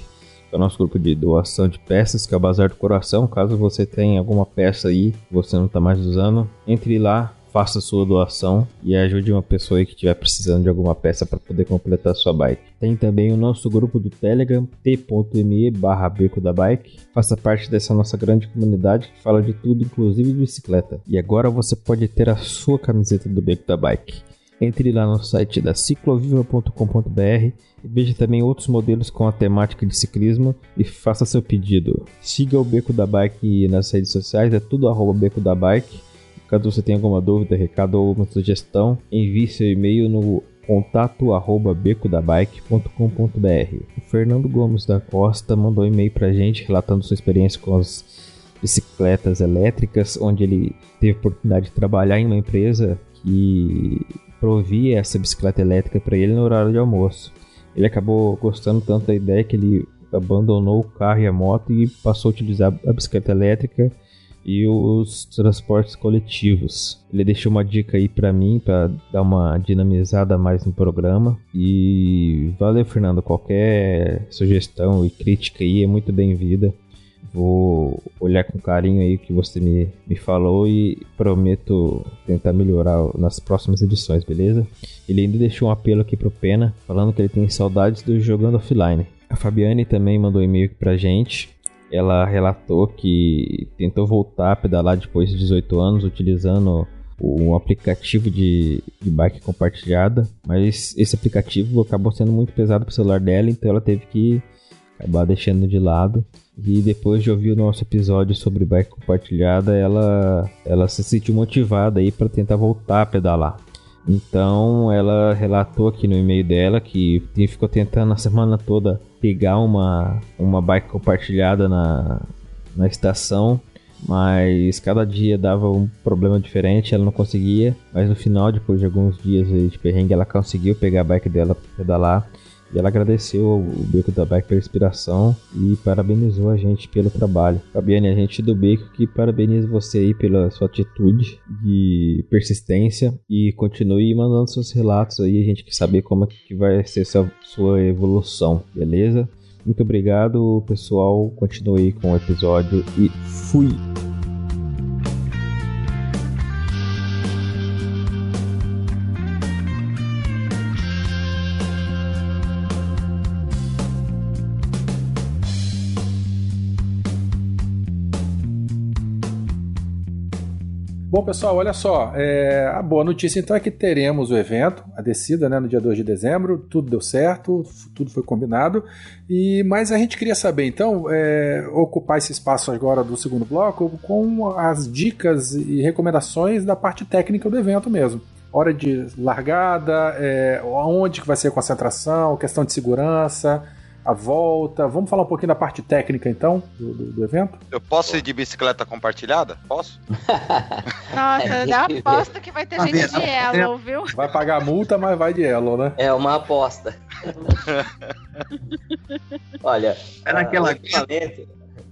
é o nosso grupo de doação de peças, que é o Bazar do Coração. Caso você tenha alguma peça aí que você não está mais usando, entre lá, faça sua doação e ajude uma pessoa aí que estiver precisando de alguma peça para poder completar sua bike. Tem também o nosso grupo do Telegram, t.me barra beco da bike. Faça parte dessa nossa grande comunidade que fala de tudo, inclusive de bicicleta. E agora você pode ter a sua camiseta do beco da bike. Entre lá no site da cicloviva.com.br e veja também outros modelos com a temática de ciclismo e faça seu pedido. Siga o Beco da Bike nas redes sociais, é tudo arroba Beco da Bike. Caso você tenha alguma dúvida, recado ou uma sugestão, envie seu e-mail no contato arroba becodabike.com.br. O Fernando Gomes da Costa mandou um e-mail pra gente relatando sua experiência com as bicicletas elétricas, onde ele teve a oportunidade de trabalhar em uma empresa que provia essa bicicleta elétrica para ele no horário de almoço. Ele acabou gostando tanto da ideia que ele abandonou o carro e a moto e passou a utilizar a bicicleta elétrica e os transportes coletivos. Ele deixou uma dica aí para mim para dar uma dinamizada mais no programa e valeu Fernando, qualquer sugestão e crítica aí é muito bem-vinda. Vou olhar com carinho aí o que você me, me falou e prometo tentar melhorar nas próximas edições, beleza? Ele ainda deixou um apelo aqui pro Pena, falando que ele tem saudades do jogando offline. A Fabiane também mandou um e-mail pra gente. Ela relatou que tentou voltar a pedalar depois de 18 anos utilizando um aplicativo de, de bike compartilhada, mas esse aplicativo acabou sendo muito pesado para o celular dela, então ela teve que acabar deixando de lado. E depois de ouvir o nosso episódio sobre bike compartilhada, ela, ela se sentiu motivada aí para tentar voltar a pedalar. Então ela relatou aqui no e-mail dela que ficou tentando a semana toda pegar uma, uma bike compartilhada na, na estação, mas cada dia dava um problema diferente, ela não conseguia. Mas no final, depois de alguns dias de perrengue, ela conseguiu pegar a bike dela para pedalar. E ela agradeceu o Beco da Bike pela inspiração e parabenizou a gente pelo trabalho. Fabiane, a gente do Beco que parabeniza você aí pela sua atitude de persistência e continue mandando seus relatos aí, a gente quer saber como é que vai ser sua, evolução, beleza? Muito obrigado, pessoal. Continue com o episódio e fui! Bom, pessoal, olha só. É, a boa notícia então é que teremos o evento, a descida, né, no dia 2 de dezembro. Tudo deu certo, tudo foi combinado. E Mas a gente queria saber, então, é, ocupar esse espaço agora do segundo bloco com as dicas e recomendações da parte técnica do evento mesmo. Hora de largada, é, onde que vai ser a concentração, questão de segurança a volta. Vamos falar um pouquinho da parte técnica, então, do, do, do evento? Eu posso ir de bicicleta compartilhada? Posso? Nossa, eu aposto que vai ter gente de Yellow, viu? Vai pagar multa, mas vai de Yellow, né? É uma aposta. Olha, Era aquela... equipamento,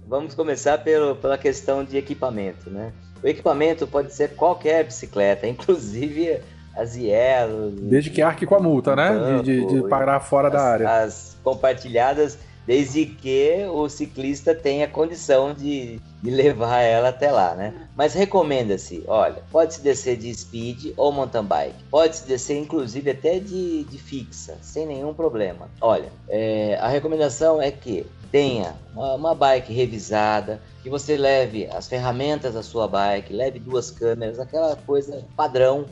vamos começar pelo, pela questão de equipamento, né? O equipamento pode ser qualquer bicicleta, inclusive as Yellow. Desde que arque com a multa, né? de, de, de parar fora as, da área. As compartilhadas, desde que o ciclista tenha condição de, de levar ela até lá, né? Mas recomenda-se, olha, pode-se descer de speed ou mountain bike, pode-se descer inclusive até de, de fixa, sem nenhum problema. Olha, é, a recomendação é que tenha uma, uma, bike revisada, que você leve as ferramentas da sua bike, leve duas câmeras, aquela coisa padrão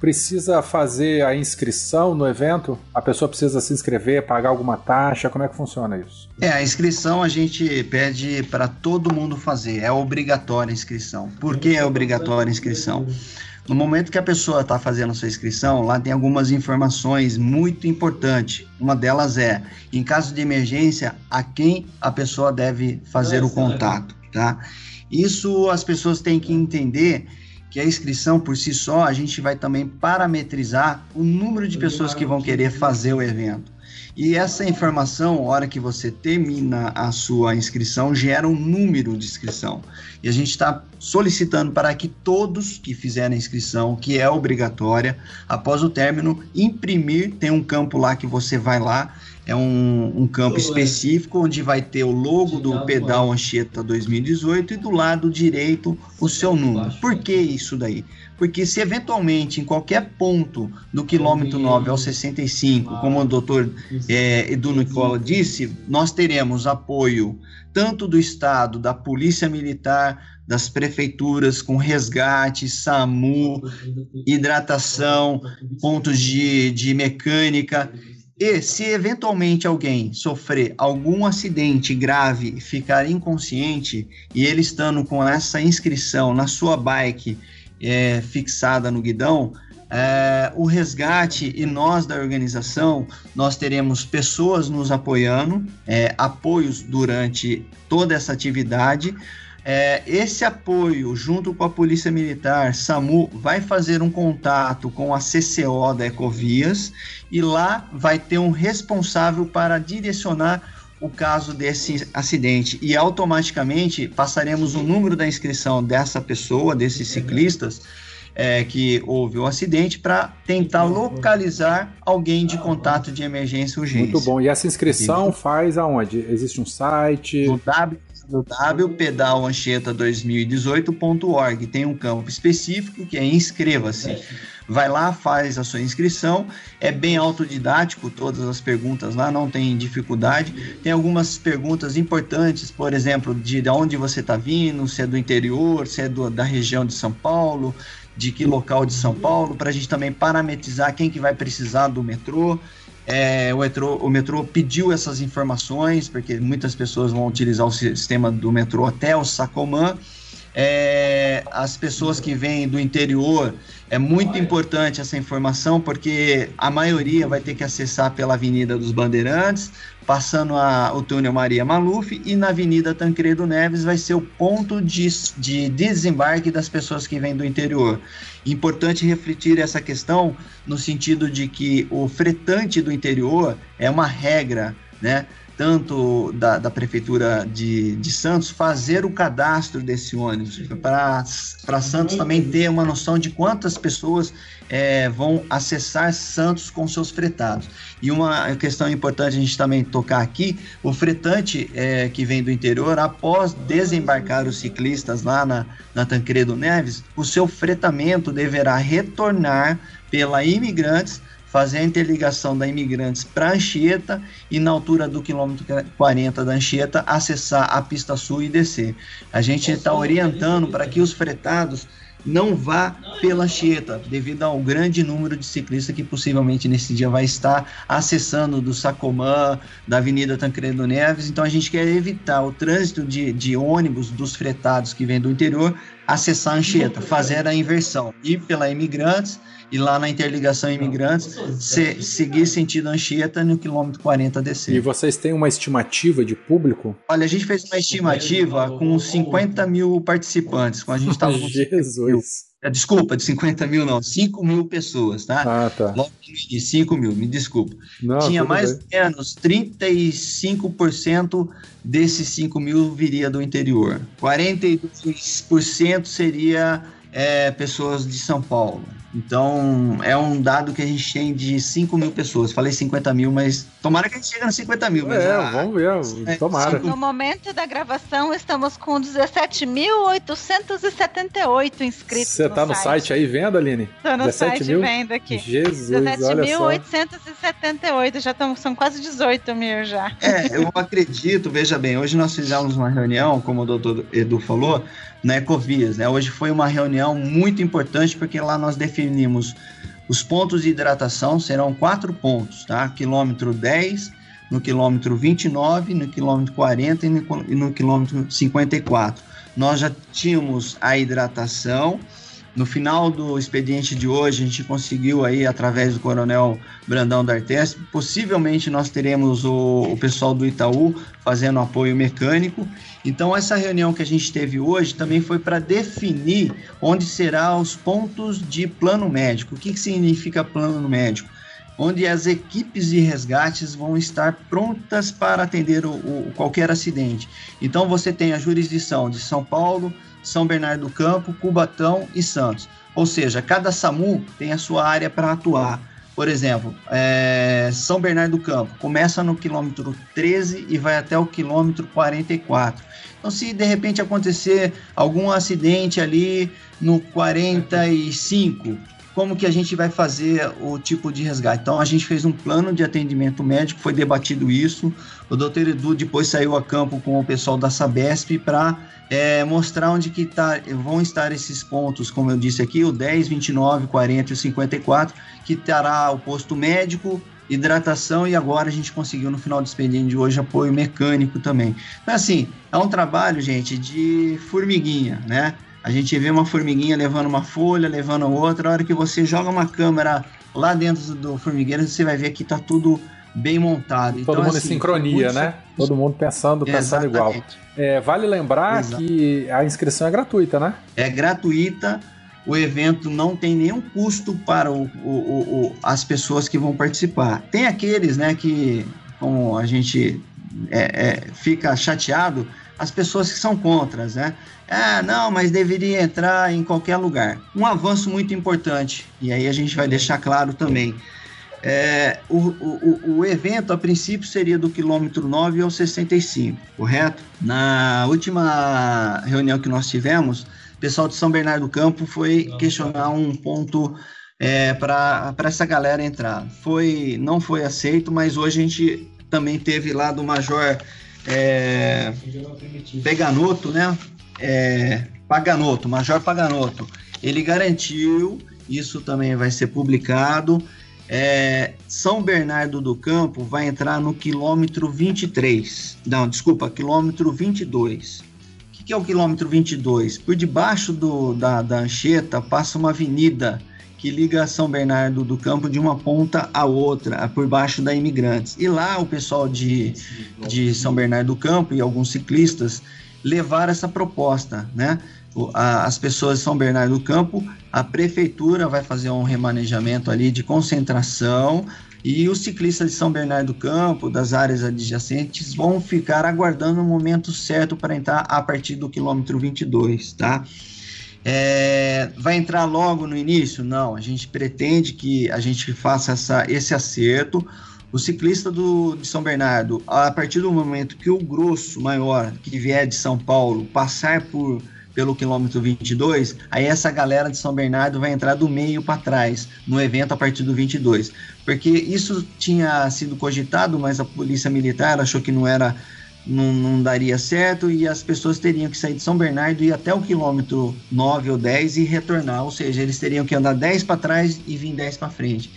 precisa fazer a inscrição no evento? A pessoa precisa se inscrever, pagar alguma taxa? Como é que funciona isso? É, a inscrição a gente pede para todo mundo fazer, é obrigatória a inscrição. Por que é obrigatória a inscrição? No momento que a pessoa está fazendo a sua inscrição, lá tem algumas informações muito importantes. Uma delas é, em caso de emergência, a quem a pessoa deve fazer o contato, tá? Isso as pessoas têm que entender que a inscrição por si só, a gente vai também parametrizar o número de pessoas que vão querer fazer o evento. E essa informação, hora que você termina a sua inscrição, gera um número de inscrição. E a gente está solicitando para que todos que fizerem a inscrição, que é obrigatória, após o término, imprimir, tem um campo lá que você vai lá é um, um, campo específico onde vai ter o logo do pedal Anchieta 2018 e do lado direito o seu número. Por que isso daí? Porque se eventualmente em qualquer ponto do quilômetro 9 ao 65, como o doutor é, Edu Nicola disse, nós teremos apoio tanto do Estado, da Polícia Militar, das prefeituras com resgate, SAMU, hidratação, pontos de, de mecânica e se eventualmente alguém sofrer algum acidente grave ficar inconsciente, e ele estando com essa inscrição na sua bike é, fixada no guidão, é, o resgate e nós da organização, nós teremos pessoas nos apoiando, é, apoios durante toda essa atividade, é, esse apoio, junto com a Polícia Militar, SAMU, vai fazer um contato com a CCO da Ecovias e lá vai ter um responsável para direcionar o caso desse acidente e automaticamente passaremos o número da inscrição dessa pessoa, desses ciclistas é, que houve o acidente, para tentar localizar alguém de contato de emergência urgência. Muito bom. E essa inscrição faz aonde? Existe um site? No w www.pedalancheta2018.org. Tem um campo específico que é inscreva-se. Vai lá, faz a sua inscrição. É bem autodidático, todas as perguntas lá, não tem dificuldade. Tem algumas perguntas importantes, por exemplo, de, de onde você está vindo, se é do interior, se é do, da região de São Paulo, de que local de São Paulo, para a gente também parametrizar quem que vai precisar do metrô. É, o, metrô, o metrô pediu essas informações, porque muitas pessoas vão utilizar o sistema do metrô até o Sacomã. É, as pessoas que vêm do interior, é muito importante essa informação, porque a maioria vai ter que acessar pela Avenida dos Bandeirantes, passando a, o túnel Maria Maluf, e na Avenida Tancredo Neves vai ser o ponto de, de desembarque das pessoas que vêm do interior. Importante refletir essa questão no sentido de que o fretante do interior é uma regra, né? Tanto da, da Prefeitura de, de Santos, fazer o cadastro desse ônibus, para Santos também ter uma noção de quantas pessoas é, vão acessar Santos com seus fretados. E uma questão importante a gente também tocar aqui: o fretante é, que vem do interior, após desembarcar os ciclistas lá na, na Tancredo Neves, o seu fretamento deverá retornar pela Imigrantes fazer a interligação da Imigrantes para Anchieta e na altura do quilômetro 40 da Anchieta acessar a pista sul e descer. A gente está orientando para que os fretados não vá pela Anchieta, devido ao grande número de ciclistas que possivelmente nesse dia vai estar acessando do Sacomã, da Avenida Tancredo Neves. Então a gente quer evitar o trânsito de, de ônibus dos fretados que vêm do interior acessar a Anchieta, fazer a inversão, ir pela Imigrantes e lá na interligação imigrantes se, seguir sentido Anchieta no quilômetro 40 descer. E vocês têm uma estimativa de público? Olha, a gente fez uma estimativa com 50 mil participantes. Quando a gente estava Jesus. É, desculpa, de 50 mil não, 5 mil pessoas, tá? Ah, tá. Logo de 5 mil, me desculpa. Não, Tinha mais ou menos 35% desses 5 mil viria do interior. 42% seria é, pessoas de São Paulo. Então, é um dado que a gente tem de 5 mil pessoas. Falei 50 mil, mas tomara que a gente chegue nos 50 mil. Mas é, a... vamos ver, é, tomara. No momento da gravação, estamos com 17.878 inscritos. Você tá no site. site aí vendo, Aline? Tô no site mil? vendo aqui. Jesus, 17.878, já estamos, são quase 18 mil já. É, eu acredito, veja bem, hoje nós fizemos uma reunião, como o doutor Edu falou, na Ecovias, né? Hoje foi uma reunião muito importante porque lá nós definimos os pontos de hidratação, serão quatro pontos, tá? Quilômetro 10, no quilômetro 29, no quilômetro 40 e no, e no quilômetro 54. Nós já tínhamos a hidratação, no final do expediente de hoje, a gente conseguiu aí, através do Coronel Brandão D'Artes, possivelmente nós teremos o, o pessoal do Itaú fazendo apoio mecânico. Então, essa reunião que a gente teve hoje também foi para definir onde serão os pontos de plano médico. O que, que significa plano médico? onde as equipes de resgates vão estar prontas para atender o, o, qualquer acidente. Então você tem a jurisdição de São Paulo, são Bernardo do Campo, Cubatão e Santos. Ou seja, cada SAMU tem a sua área para atuar. por exemplo, é, São Bernardo do Campo começa no quilômetro 13 e vai até o quilômetro 44. Então, se de repente acontecer algum acidente ali no 45, como que a gente vai fazer o tipo de resgate. Então a gente fez um plano de atendimento médico, foi debatido isso. O doutor Edu depois saiu a campo com o pessoal da Sabesp para é, mostrar onde que tá, vão estar esses pontos, como eu disse aqui, o 10, 29, 40 e 54, que terá o posto médico, hidratação e agora a gente conseguiu no final do expediente de hoje apoio mecânico também. Então assim, é um trabalho, gente, de formiguinha, né? A gente vê uma formiguinha levando uma folha, levando outra. A hora que você joga uma câmera lá dentro do formigueiro, você vai ver que está tudo bem montado. Todo então, mundo assim, em sincronia, né? Todo mundo pensando, pensando igual. É, vale lembrar Exato. que a inscrição é gratuita, né? É gratuita. O evento não tem nenhum custo para o, o, o, as pessoas que vão participar. Tem aqueles, né, que como a gente é, é, fica chateado, as pessoas que são contras, né? Ah, não, mas deveria entrar em qualquer lugar. Um avanço muito importante, e aí a gente vai deixar claro também. É, o, o, o evento, a princípio, seria do quilômetro 9 ao 65, correto? Na última reunião que nós tivemos, o pessoal de São Bernardo do Campo foi questionar um ponto é, para essa galera entrar. Foi, não foi aceito, mas hoje a gente também teve lá do Major é, Peganoto, né? é, Paganoto, Major Paganoto, ele garantiu, isso também vai ser publicado, é, São Bernardo do Campo vai entrar no quilômetro 23, não, desculpa, quilômetro 22. O que, que é o quilômetro 22? Por debaixo do, da, da Anchieta passa uma avenida que liga São Bernardo do Campo de uma ponta a outra, por baixo da Imigrantes. E lá o pessoal de, de São Bernardo do Campo e alguns ciclistas levar essa proposta, né? As pessoas de São Bernardo do Campo, a prefeitura vai fazer um remanejamento ali de concentração e os ciclistas de São Bernardo do Campo, das áreas adjacentes, vão ficar aguardando o momento certo para entrar a partir do quilômetro 22, tá? É, vai entrar logo no início? Não, a gente pretende que a gente faça essa, esse acerto. O ciclista do, de São Bernardo, a partir do momento que o grosso maior que vier de São Paulo passar por pelo quilômetro 22, aí essa galera de São Bernardo vai entrar do meio para trás no evento a partir do 22. Porque isso tinha sido cogitado, mas a polícia militar achou que não era não, não, daria certo e as pessoas teriam que sair de São Bernardo e até o quilômetro 9 ou 10 e retornar, ou seja, eles teriam que andar 10 para trás e vir 10 para frente.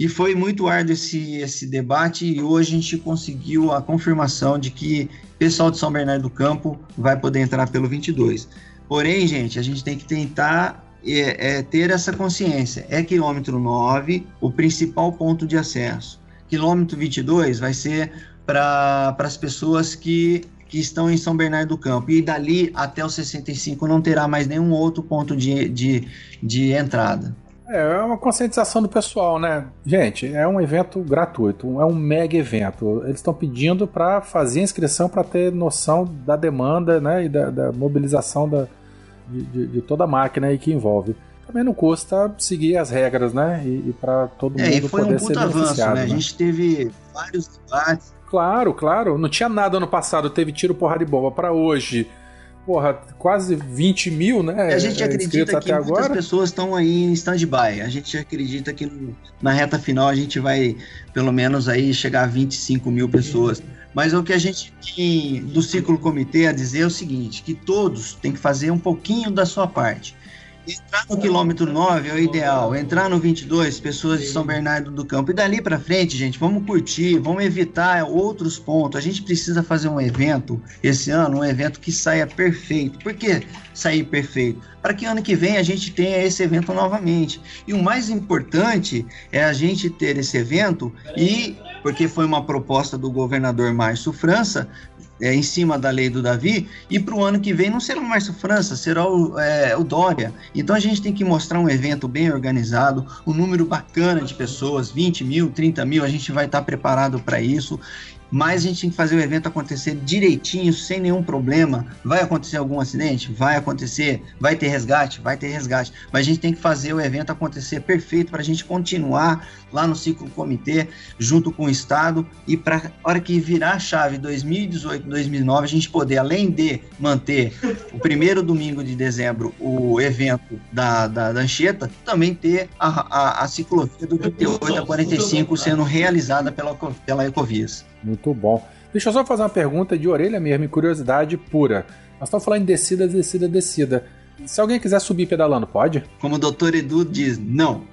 E foi muito árduo esse, esse debate e hoje a gente conseguiu a confirmação de que o pessoal de São Bernardo do Campo vai poder entrar pelo 22. Porém, gente, a gente tem que tentar é, é, ter essa consciência. É quilômetro 9 o principal ponto de acesso. Quilômetro 22 vai ser para as pessoas que, que estão em São Bernardo do Campo. E dali até o 65 não terá mais nenhum outro ponto de, de, de entrada. É, é uma conscientização do pessoal, né? Gente, é um evento gratuito, é um mega evento. Eles estão pedindo para fazer inscrição para ter noção da demanda né, e da, da mobilização da, de, de, de, toda a máquina aí que envolve. Também não custa seguir as regras, né? E, e para todo é, mundo poder um ser beneficiado. Né? A gente teve vários debates. Claro, claro. Não tinha nada ano passado, teve tiro porra de bomba para hoje porra, quase 20 mil, né? A gente acredita que muitas agora. pessoas estão aí em stand-by. A gente acredita que na reta final a gente vai, pelo menos, aí chegar a 25 mil pessoas. Mas o que a gente tem do ciclo comitê a dizer é o seguinte: que todos têm que fazer um pouquinho da sua parte. Entrar no quilômetro 9 é o ideal. Entrar no 22, pessoas de São Bernardo do Campo. E dali para frente, gente, vamos curtir, vamos evitar outros pontos. A gente precisa fazer um evento esse ano, um evento que saia perfeito. Por que sair perfeito? Para que ano que vem a gente tenha esse evento novamente. E o mais importante é a gente ter esse evento e porque foi uma proposta do governador Márcio França, é, em cima da lei do Davi, e para o ano que vem não será o Márcio França, será o, é, o Dória. Então a gente tem que mostrar um evento bem organizado, um número bacana de pessoas, 20 mil, 30 mil, a gente vai estar preparado para isso. mas a gente tem que fazer o evento acontecer direitinho, sem nenhum problema. Vai acontecer algum acidente? Vai acontecer. Vai ter resgate? Vai ter resgate. Mas a gente tem que fazer o evento acontecer perfeito para a gente continuar lá no ciclo comitê, junto com o Estado, e para hora que virar a chave 2018, 2009, a gente poder, além de manter o primeiro domingo de dezembro o evento da, da, da Anchieta, também ter a, a, a ciclovia do 38 a 45 sendo realizada pela, pela Ecovias. Muito bom. Deixa eu só fazer uma pergunta de orelha mesmo, curiosidade pura. Nós estamos falando em descida, descida, descida. Se alguém quiser subir pedalando, pode? Como o doutor Edu diz, não.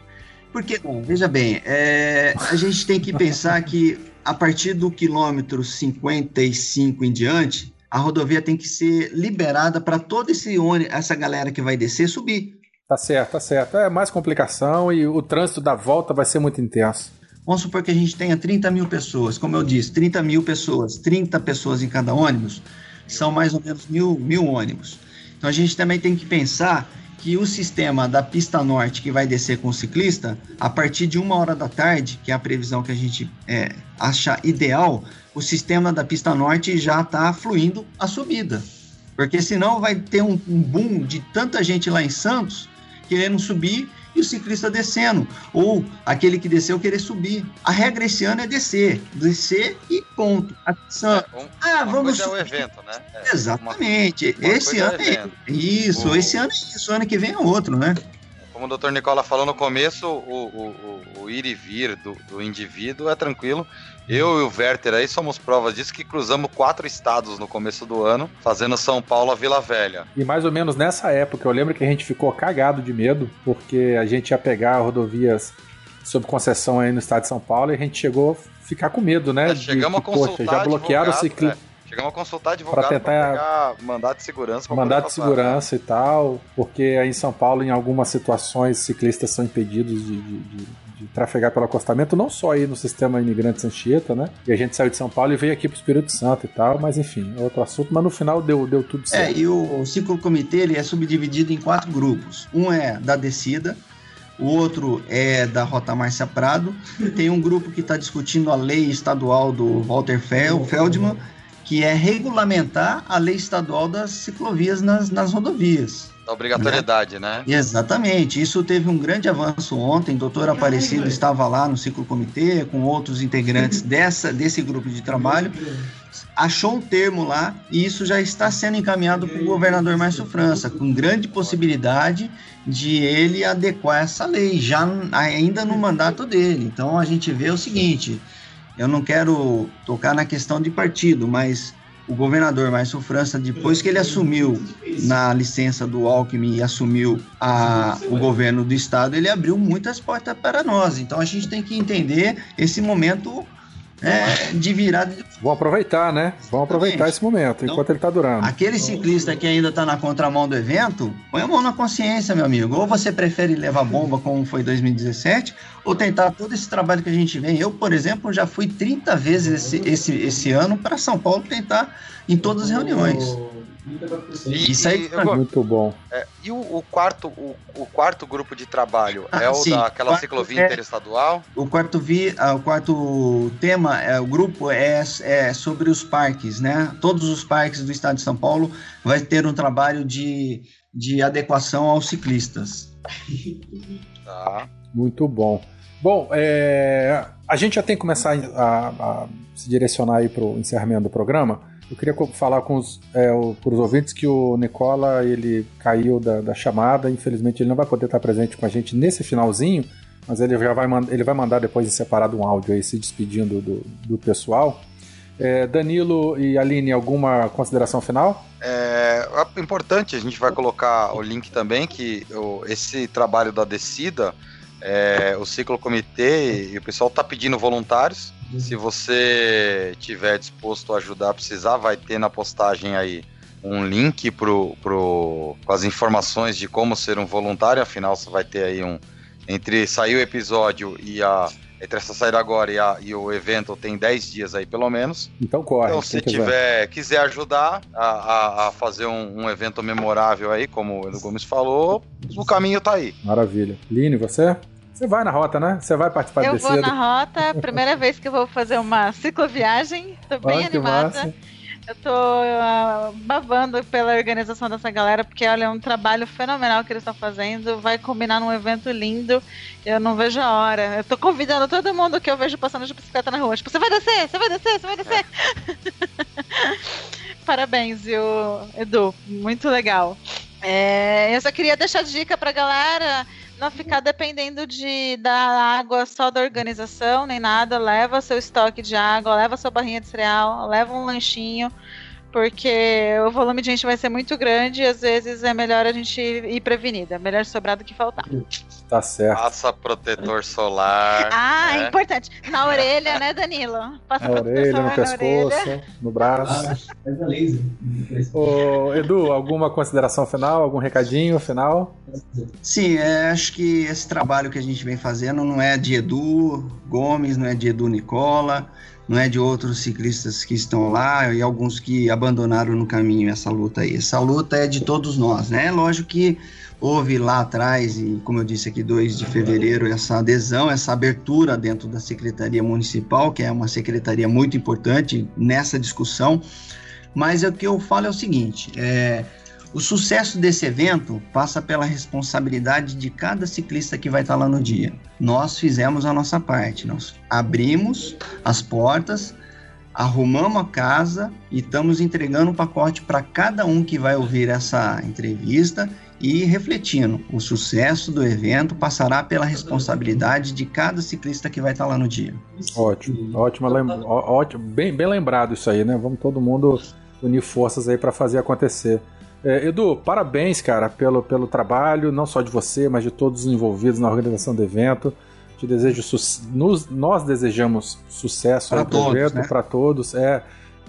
Porque, veja bem, é, a gente tem que pensar que a partir do quilômetro 55 em diante, a rodovia tem que ser liberada para toda esse essa galera que vai descer subir. Tá certo, tá certo. É mais complicação e o trânsito da volta vai ser muito intenso. Vamos supor que a gente tenha 30 mil pessoas, como eu disse, 30 mil pessoas, 30 pessoas em cada ônibus, são mais ou menos mil, mil ônibus. Então a gente também tem que pensar que o sistema da pista norte que vai descer com o ciclista, a partir de uma hora da tarde, que é a previsão que a gente é, acha ideal, o sistema da pista norte já está fluindo a subida. Porque senão vai ter um, um boom de tanta gente lá em Santos querendo subir e o ciclista descendo, ou aquele que desceu querer subir. A regra esse ano é descer, descer e ponto. Atenção. É, um, ah, vamos. é o evento, né? É, Exatamente. Uma, uma esse ano é, é isso. O... Esse ano é isso. Ano que vem é outro, né? Como o doutor Nicola falou no começo, o, o, o, o ir e vir do, do indivíduo é tranquilo. Eu e o Werther aí somos provas disso que cruzamos quatro estados no começo do ano, fazendo São Paulo a Vila Velha. E mais ou menos nessa época, eu lembro que a gente ficou cagado de medo, porque a gente ia pegar rodovias sob concessão aí no estado de São Paulo e a gente chegou a ficar com medo, né? É, chegamos de, a consultar poxa, já bloquearam o. É. Chegamos a consultar advogado para tentar mandato de segurança. Mandato de segurança e tal, porque aí em São Paulo, em algumas situações, ciclistas são impedidos de, de, de, de trafegar pelo acostamento, não só aí no sistema imigrante Sanchieta, né? E a gente saiu de São Paulo e veio aqui pro Espírito Santo e tal, mas enfim, é outro assunto, mas no final deu, deu tudo é, certo. É, e o, o ciclo comitê ele é subdividido em quatro grupos. Um é da descida, o outro é da Rota Márcia Prado, tem um grupo que está discutindo a lei estadual do Walter Feldman, que é regulamentar a lei estadual das ciclovias nas, nas rodovias. Da obrigatoriedade, né? né? Exatamente. Isso teve um grande avanço ontem. O doutor Aparecido estava lá no ciclo comitê com outros integrantes dessa, desse grupo de trabalho. Achou um termo lá e isso já está sendo encaminhado para o governador Márcio França, com grande possibilidade de ele adequar essa lei, já ainda no mandato dele. Então a gente vê o seguinte: eu não quero tocar na questão de partido, mas o governador Márcio França, depois que ele assumiu na licença do Alckmin e assumiu a, o governo do estado, ele abriu muitas portas para nós. Então a gente tem que entender esse momento é, de virada. Vão aproveitar, né? Vão aproveitar esse momento, então, enquanto ele está durando. Aquele ciclista que ainda está na contramão do evento, põe a mão na consciência, meu amigo. Ou você prefere levar bomba, como foi 2017, ou tentar todo esse trabalho que a gente vem. Eu, por exemplo, já fui 30 vezes esse, esse, esse ano para São Paulo tentar em todas as reuniões. E, Isso aí é muito bom. É, e o, o quarto, o, o, quarto grupo de trabalho ah, é o sim. daquela ciclovia é, interestadual? O quarto, vi, ah, o quarto tema, é, o grupo é, é sobre os parques, né? Todos os parques do estado de São Paulo vai ter um trabalho de, de adequação aos ciclistas. Tá. Muito bom. Bom, é, a gente já tem que começar a, a se direcionar aí para o encerramento do programa. Eu queria falar com os, é, o, os ouvintes que o Nicola ele caiu da, da, chamada, infelizmente ele não vai poder estar presente com a gente nesse finalzinho, mas ele já vai, ele vai mandar depois em separado um áudio aí se despedindo do, do pessoal. É, Danilo e Aline, alguma consideração final? É, é importante, a gente vai colocar o link também, que esse trabalho da descida, é, o ciclo comitê e o pessoal está pedindo voluntários. Se você tiver disposto a ajudar precisar, vai ter na postagem aí um link pro, pro, com as informações de como ser um voluntário. Afinal, você vai ter aí um. Entre sair o episódio e a. Entre essa saída agora e, a, e o evento tem 10 dias aí, pelo menos. Então corre. Então, se tiver, quiser ajudar a, a, a fazer um, um, evento memorável aí, como o Gomes falou, o caminho tá aí. Maravilha. Line, você? Você vai na rota, né? Você vai participar eu do descida? Eu vou na rota, primeira vez que eu vou fazer uma cicloviagem. Tô bem animada. Eu tô uh, babando pela organização dessa galera, porque olha, é um trabalho fenomenal que eles estão fazendo. Vai combinar num evento lindo. Eu não vejo a hora. Eu tô convidando todo mundo que eu vejo passando de bicicleta na rua. Tipo, você vai descer, você vai descer, você vai descer. Parabéns, viu, Edu? Muito legal. É, eu só queria deixar dica pra galera não ficar dependendo de da água só da organização, nem nada. Leva seu estoque de água, leva sua barrinha de cereal, leva um lanchinho, porque o volume de gente vai ser muito grande e às vezes é melhor a gente ir prevenida. É melhor sobrar do que faltar. Tá certo. Passa protetor solar. Ah, né? importante. Na orelha, né, Danilo? Passa na orelha, no pescoço, orelha. no braço. Ah, laser. Ô, Edu, alguma consideração final? Algum recadinho final? Sim, é, acho que esse trabalho que a gente vem fazendo não é de Edu Gomes, não é de Edu Nicola, não é de outros ciclistas que estão lá e alguns que abandonaram no caminho essa luta aí. Essa luta é de todos nós, né? Lógico que houve lá atrás, e como eu disse aqui, 2 de fevereiro, essa adesão, essa abertura dentro da Secretaria Municipal, que é uma secretaria muito importante nessa discussão. Mas o que eu falo é o seguinte: é, o sucesso desse evento passa pela responsabilidade de cada ciclista que vai estar lá no dia. Nós fizemos a nossa parte, nós abrimos as portas, arrumamos a casa e estamos entregando um pacote para cada um que vai ouvir essa entrevista e refletindo, o sucesso do evento passará pela responsabilidade de cada ciclista que vai estar lá no dia. Ótimo, ótimo, ótimo bem, bem lembrado isso aí, né? Vamos todo mundo unir forças aí para fazer acontecer. É, Edu, parabéns, cara, pelo, pelo trabalho, não só de você, mas de todos os envolvidos na organização do evento. Te desejo nos, nós desejamos sucesso para todos, né? para todos. É,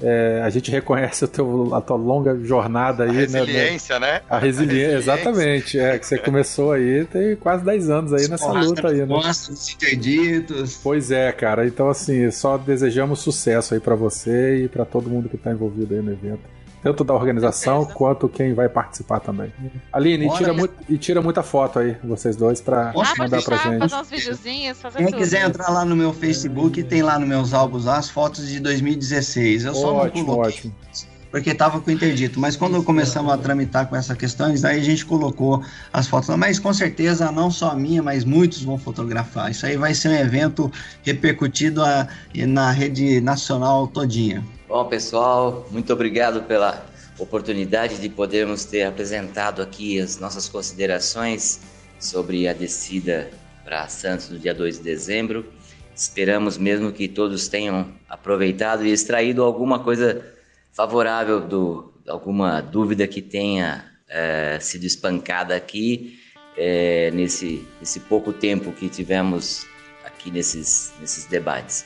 é, a gente reconhece teu, a tua longa jornada aí, a né, resiliência, né? né? A resiliência, exatamente. É, que você começou aí, tem quase 10 anos aí nessa luta aí, né? Nossos interditos. Pois é, cara. Então, assim, só desejamos sucesso aí para você e para todo mundo que tá envolvido aí no evento tanto da organização quanto quem vai participar também. Aline, e tira, muito, e tira muita foto aí, vocês dois, pra ah, mandar pra gente. Fazer uns videozinhos, fazer Quem tudo. quiser entrar lá no meu Facebook, tem lá nos meus álbuns as fotos de 2016. Eu só ótimo, não coloquei. Ótimo. Porque estava com interdito, mas quando começamos a tramitar com essas questões, aí a gente colocou as fotos. Mas com certeza, não só a minha, mas muitos vão fotografar. Isso aí vai ser um evento repercutido a, na rede nacional todinha. Bom, pessoal, muito obrigado pela oportunidade de podermos ter apresentado aqui as nossas considerações sobre a descida para Santos no dia 2 de dezembro. Esperamos mesmo que todos tenham aproveitado e extraído alguma coisa favorável do alguma dúvida que tenha é, sido espancada aqui é, nesse, nesse pouco tempo que tivemos aqui nesses, nesses debates.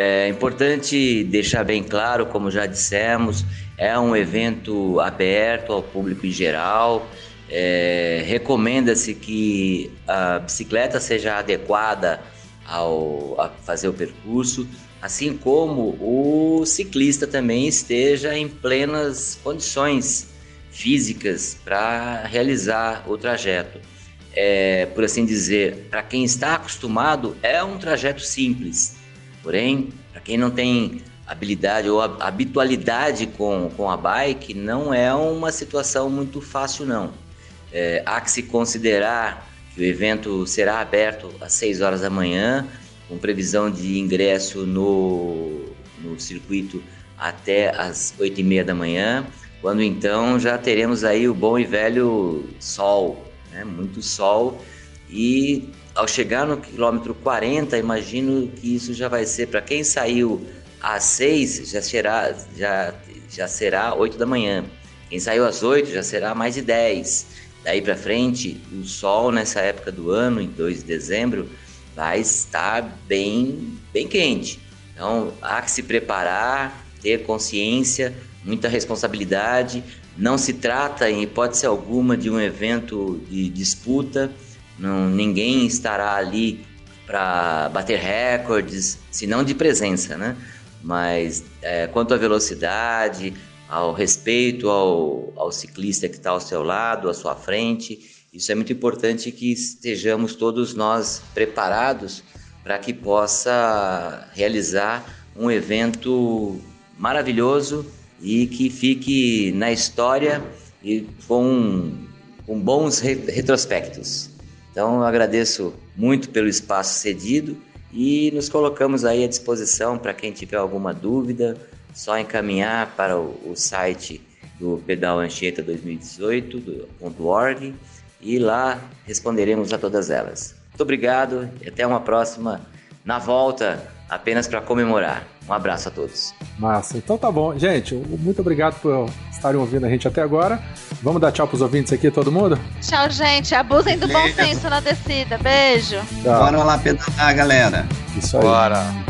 É importante deixar bem claro, como já dissemos, é um evento aberto ao público em geral. É, Recomenda-se que a bicicleta seja adequada ao a fazer o percurso, assim como o ciclista também esteja em plenas condições físicas para realizar o trajeto. É, por assim dizer, para quem está acostumado, é um trajeto simples Porém, para quem não tem habilidade ou habitualidade com, com a bike, não é uma situação muito fácil não. É, há que se considerar que o evento será aberto às 6 horas da manhã, com previsão de ingresso no, no circuito até às 8 e meia da manhã, quando então já teremos aí o bom e velho sol, né? muito sol e ao chegar no quilômetro 40, imagino que isso já vai ser para quem saiu às 6, já será já já será 8 da manhã. Quem saiu às 8 já será mais de 10. Daí para frente, o sol nessa época do ano, em 2 de dezembro, vai estar bem bem quente. Então, há que se preparar, ter consciência, muita responsabilidade. Não se trata, em hipótese alguma, de um evento de disputa não, ninguém estará ali para bater recordes, se não de presença, né? Mas é, quanto à velocidade, ao respeito ao, ao ciclista que está ao seu lado, à sua frente, Isso é muito importante que estejamos todos nós preparados para que possa realizar um evento maravilhoso e que fique na história e com, com bons retrospectos. Então eu agradeço muito pelo espaço cedido e nos colocamos aí à disposição para quem tiver alguma dúvida, só encaminhar para o, o site do Pedal Anchieta 2018.org e lá responderemos a todas elas. Muito obrigado e até uma próxima na volta apenas para comemorar. Um abraço a todos. Massa. Então tá bom. Gente, muito obrigado por estarem ouvindo a gente até agora. Vamos dar tchau pros ouvintes aqui, todo mundo? Tchau, gente. Abusem do bom senso na descida. Beijo. Tchau. Bora lá pedalar, galera. Isso aí. Bora.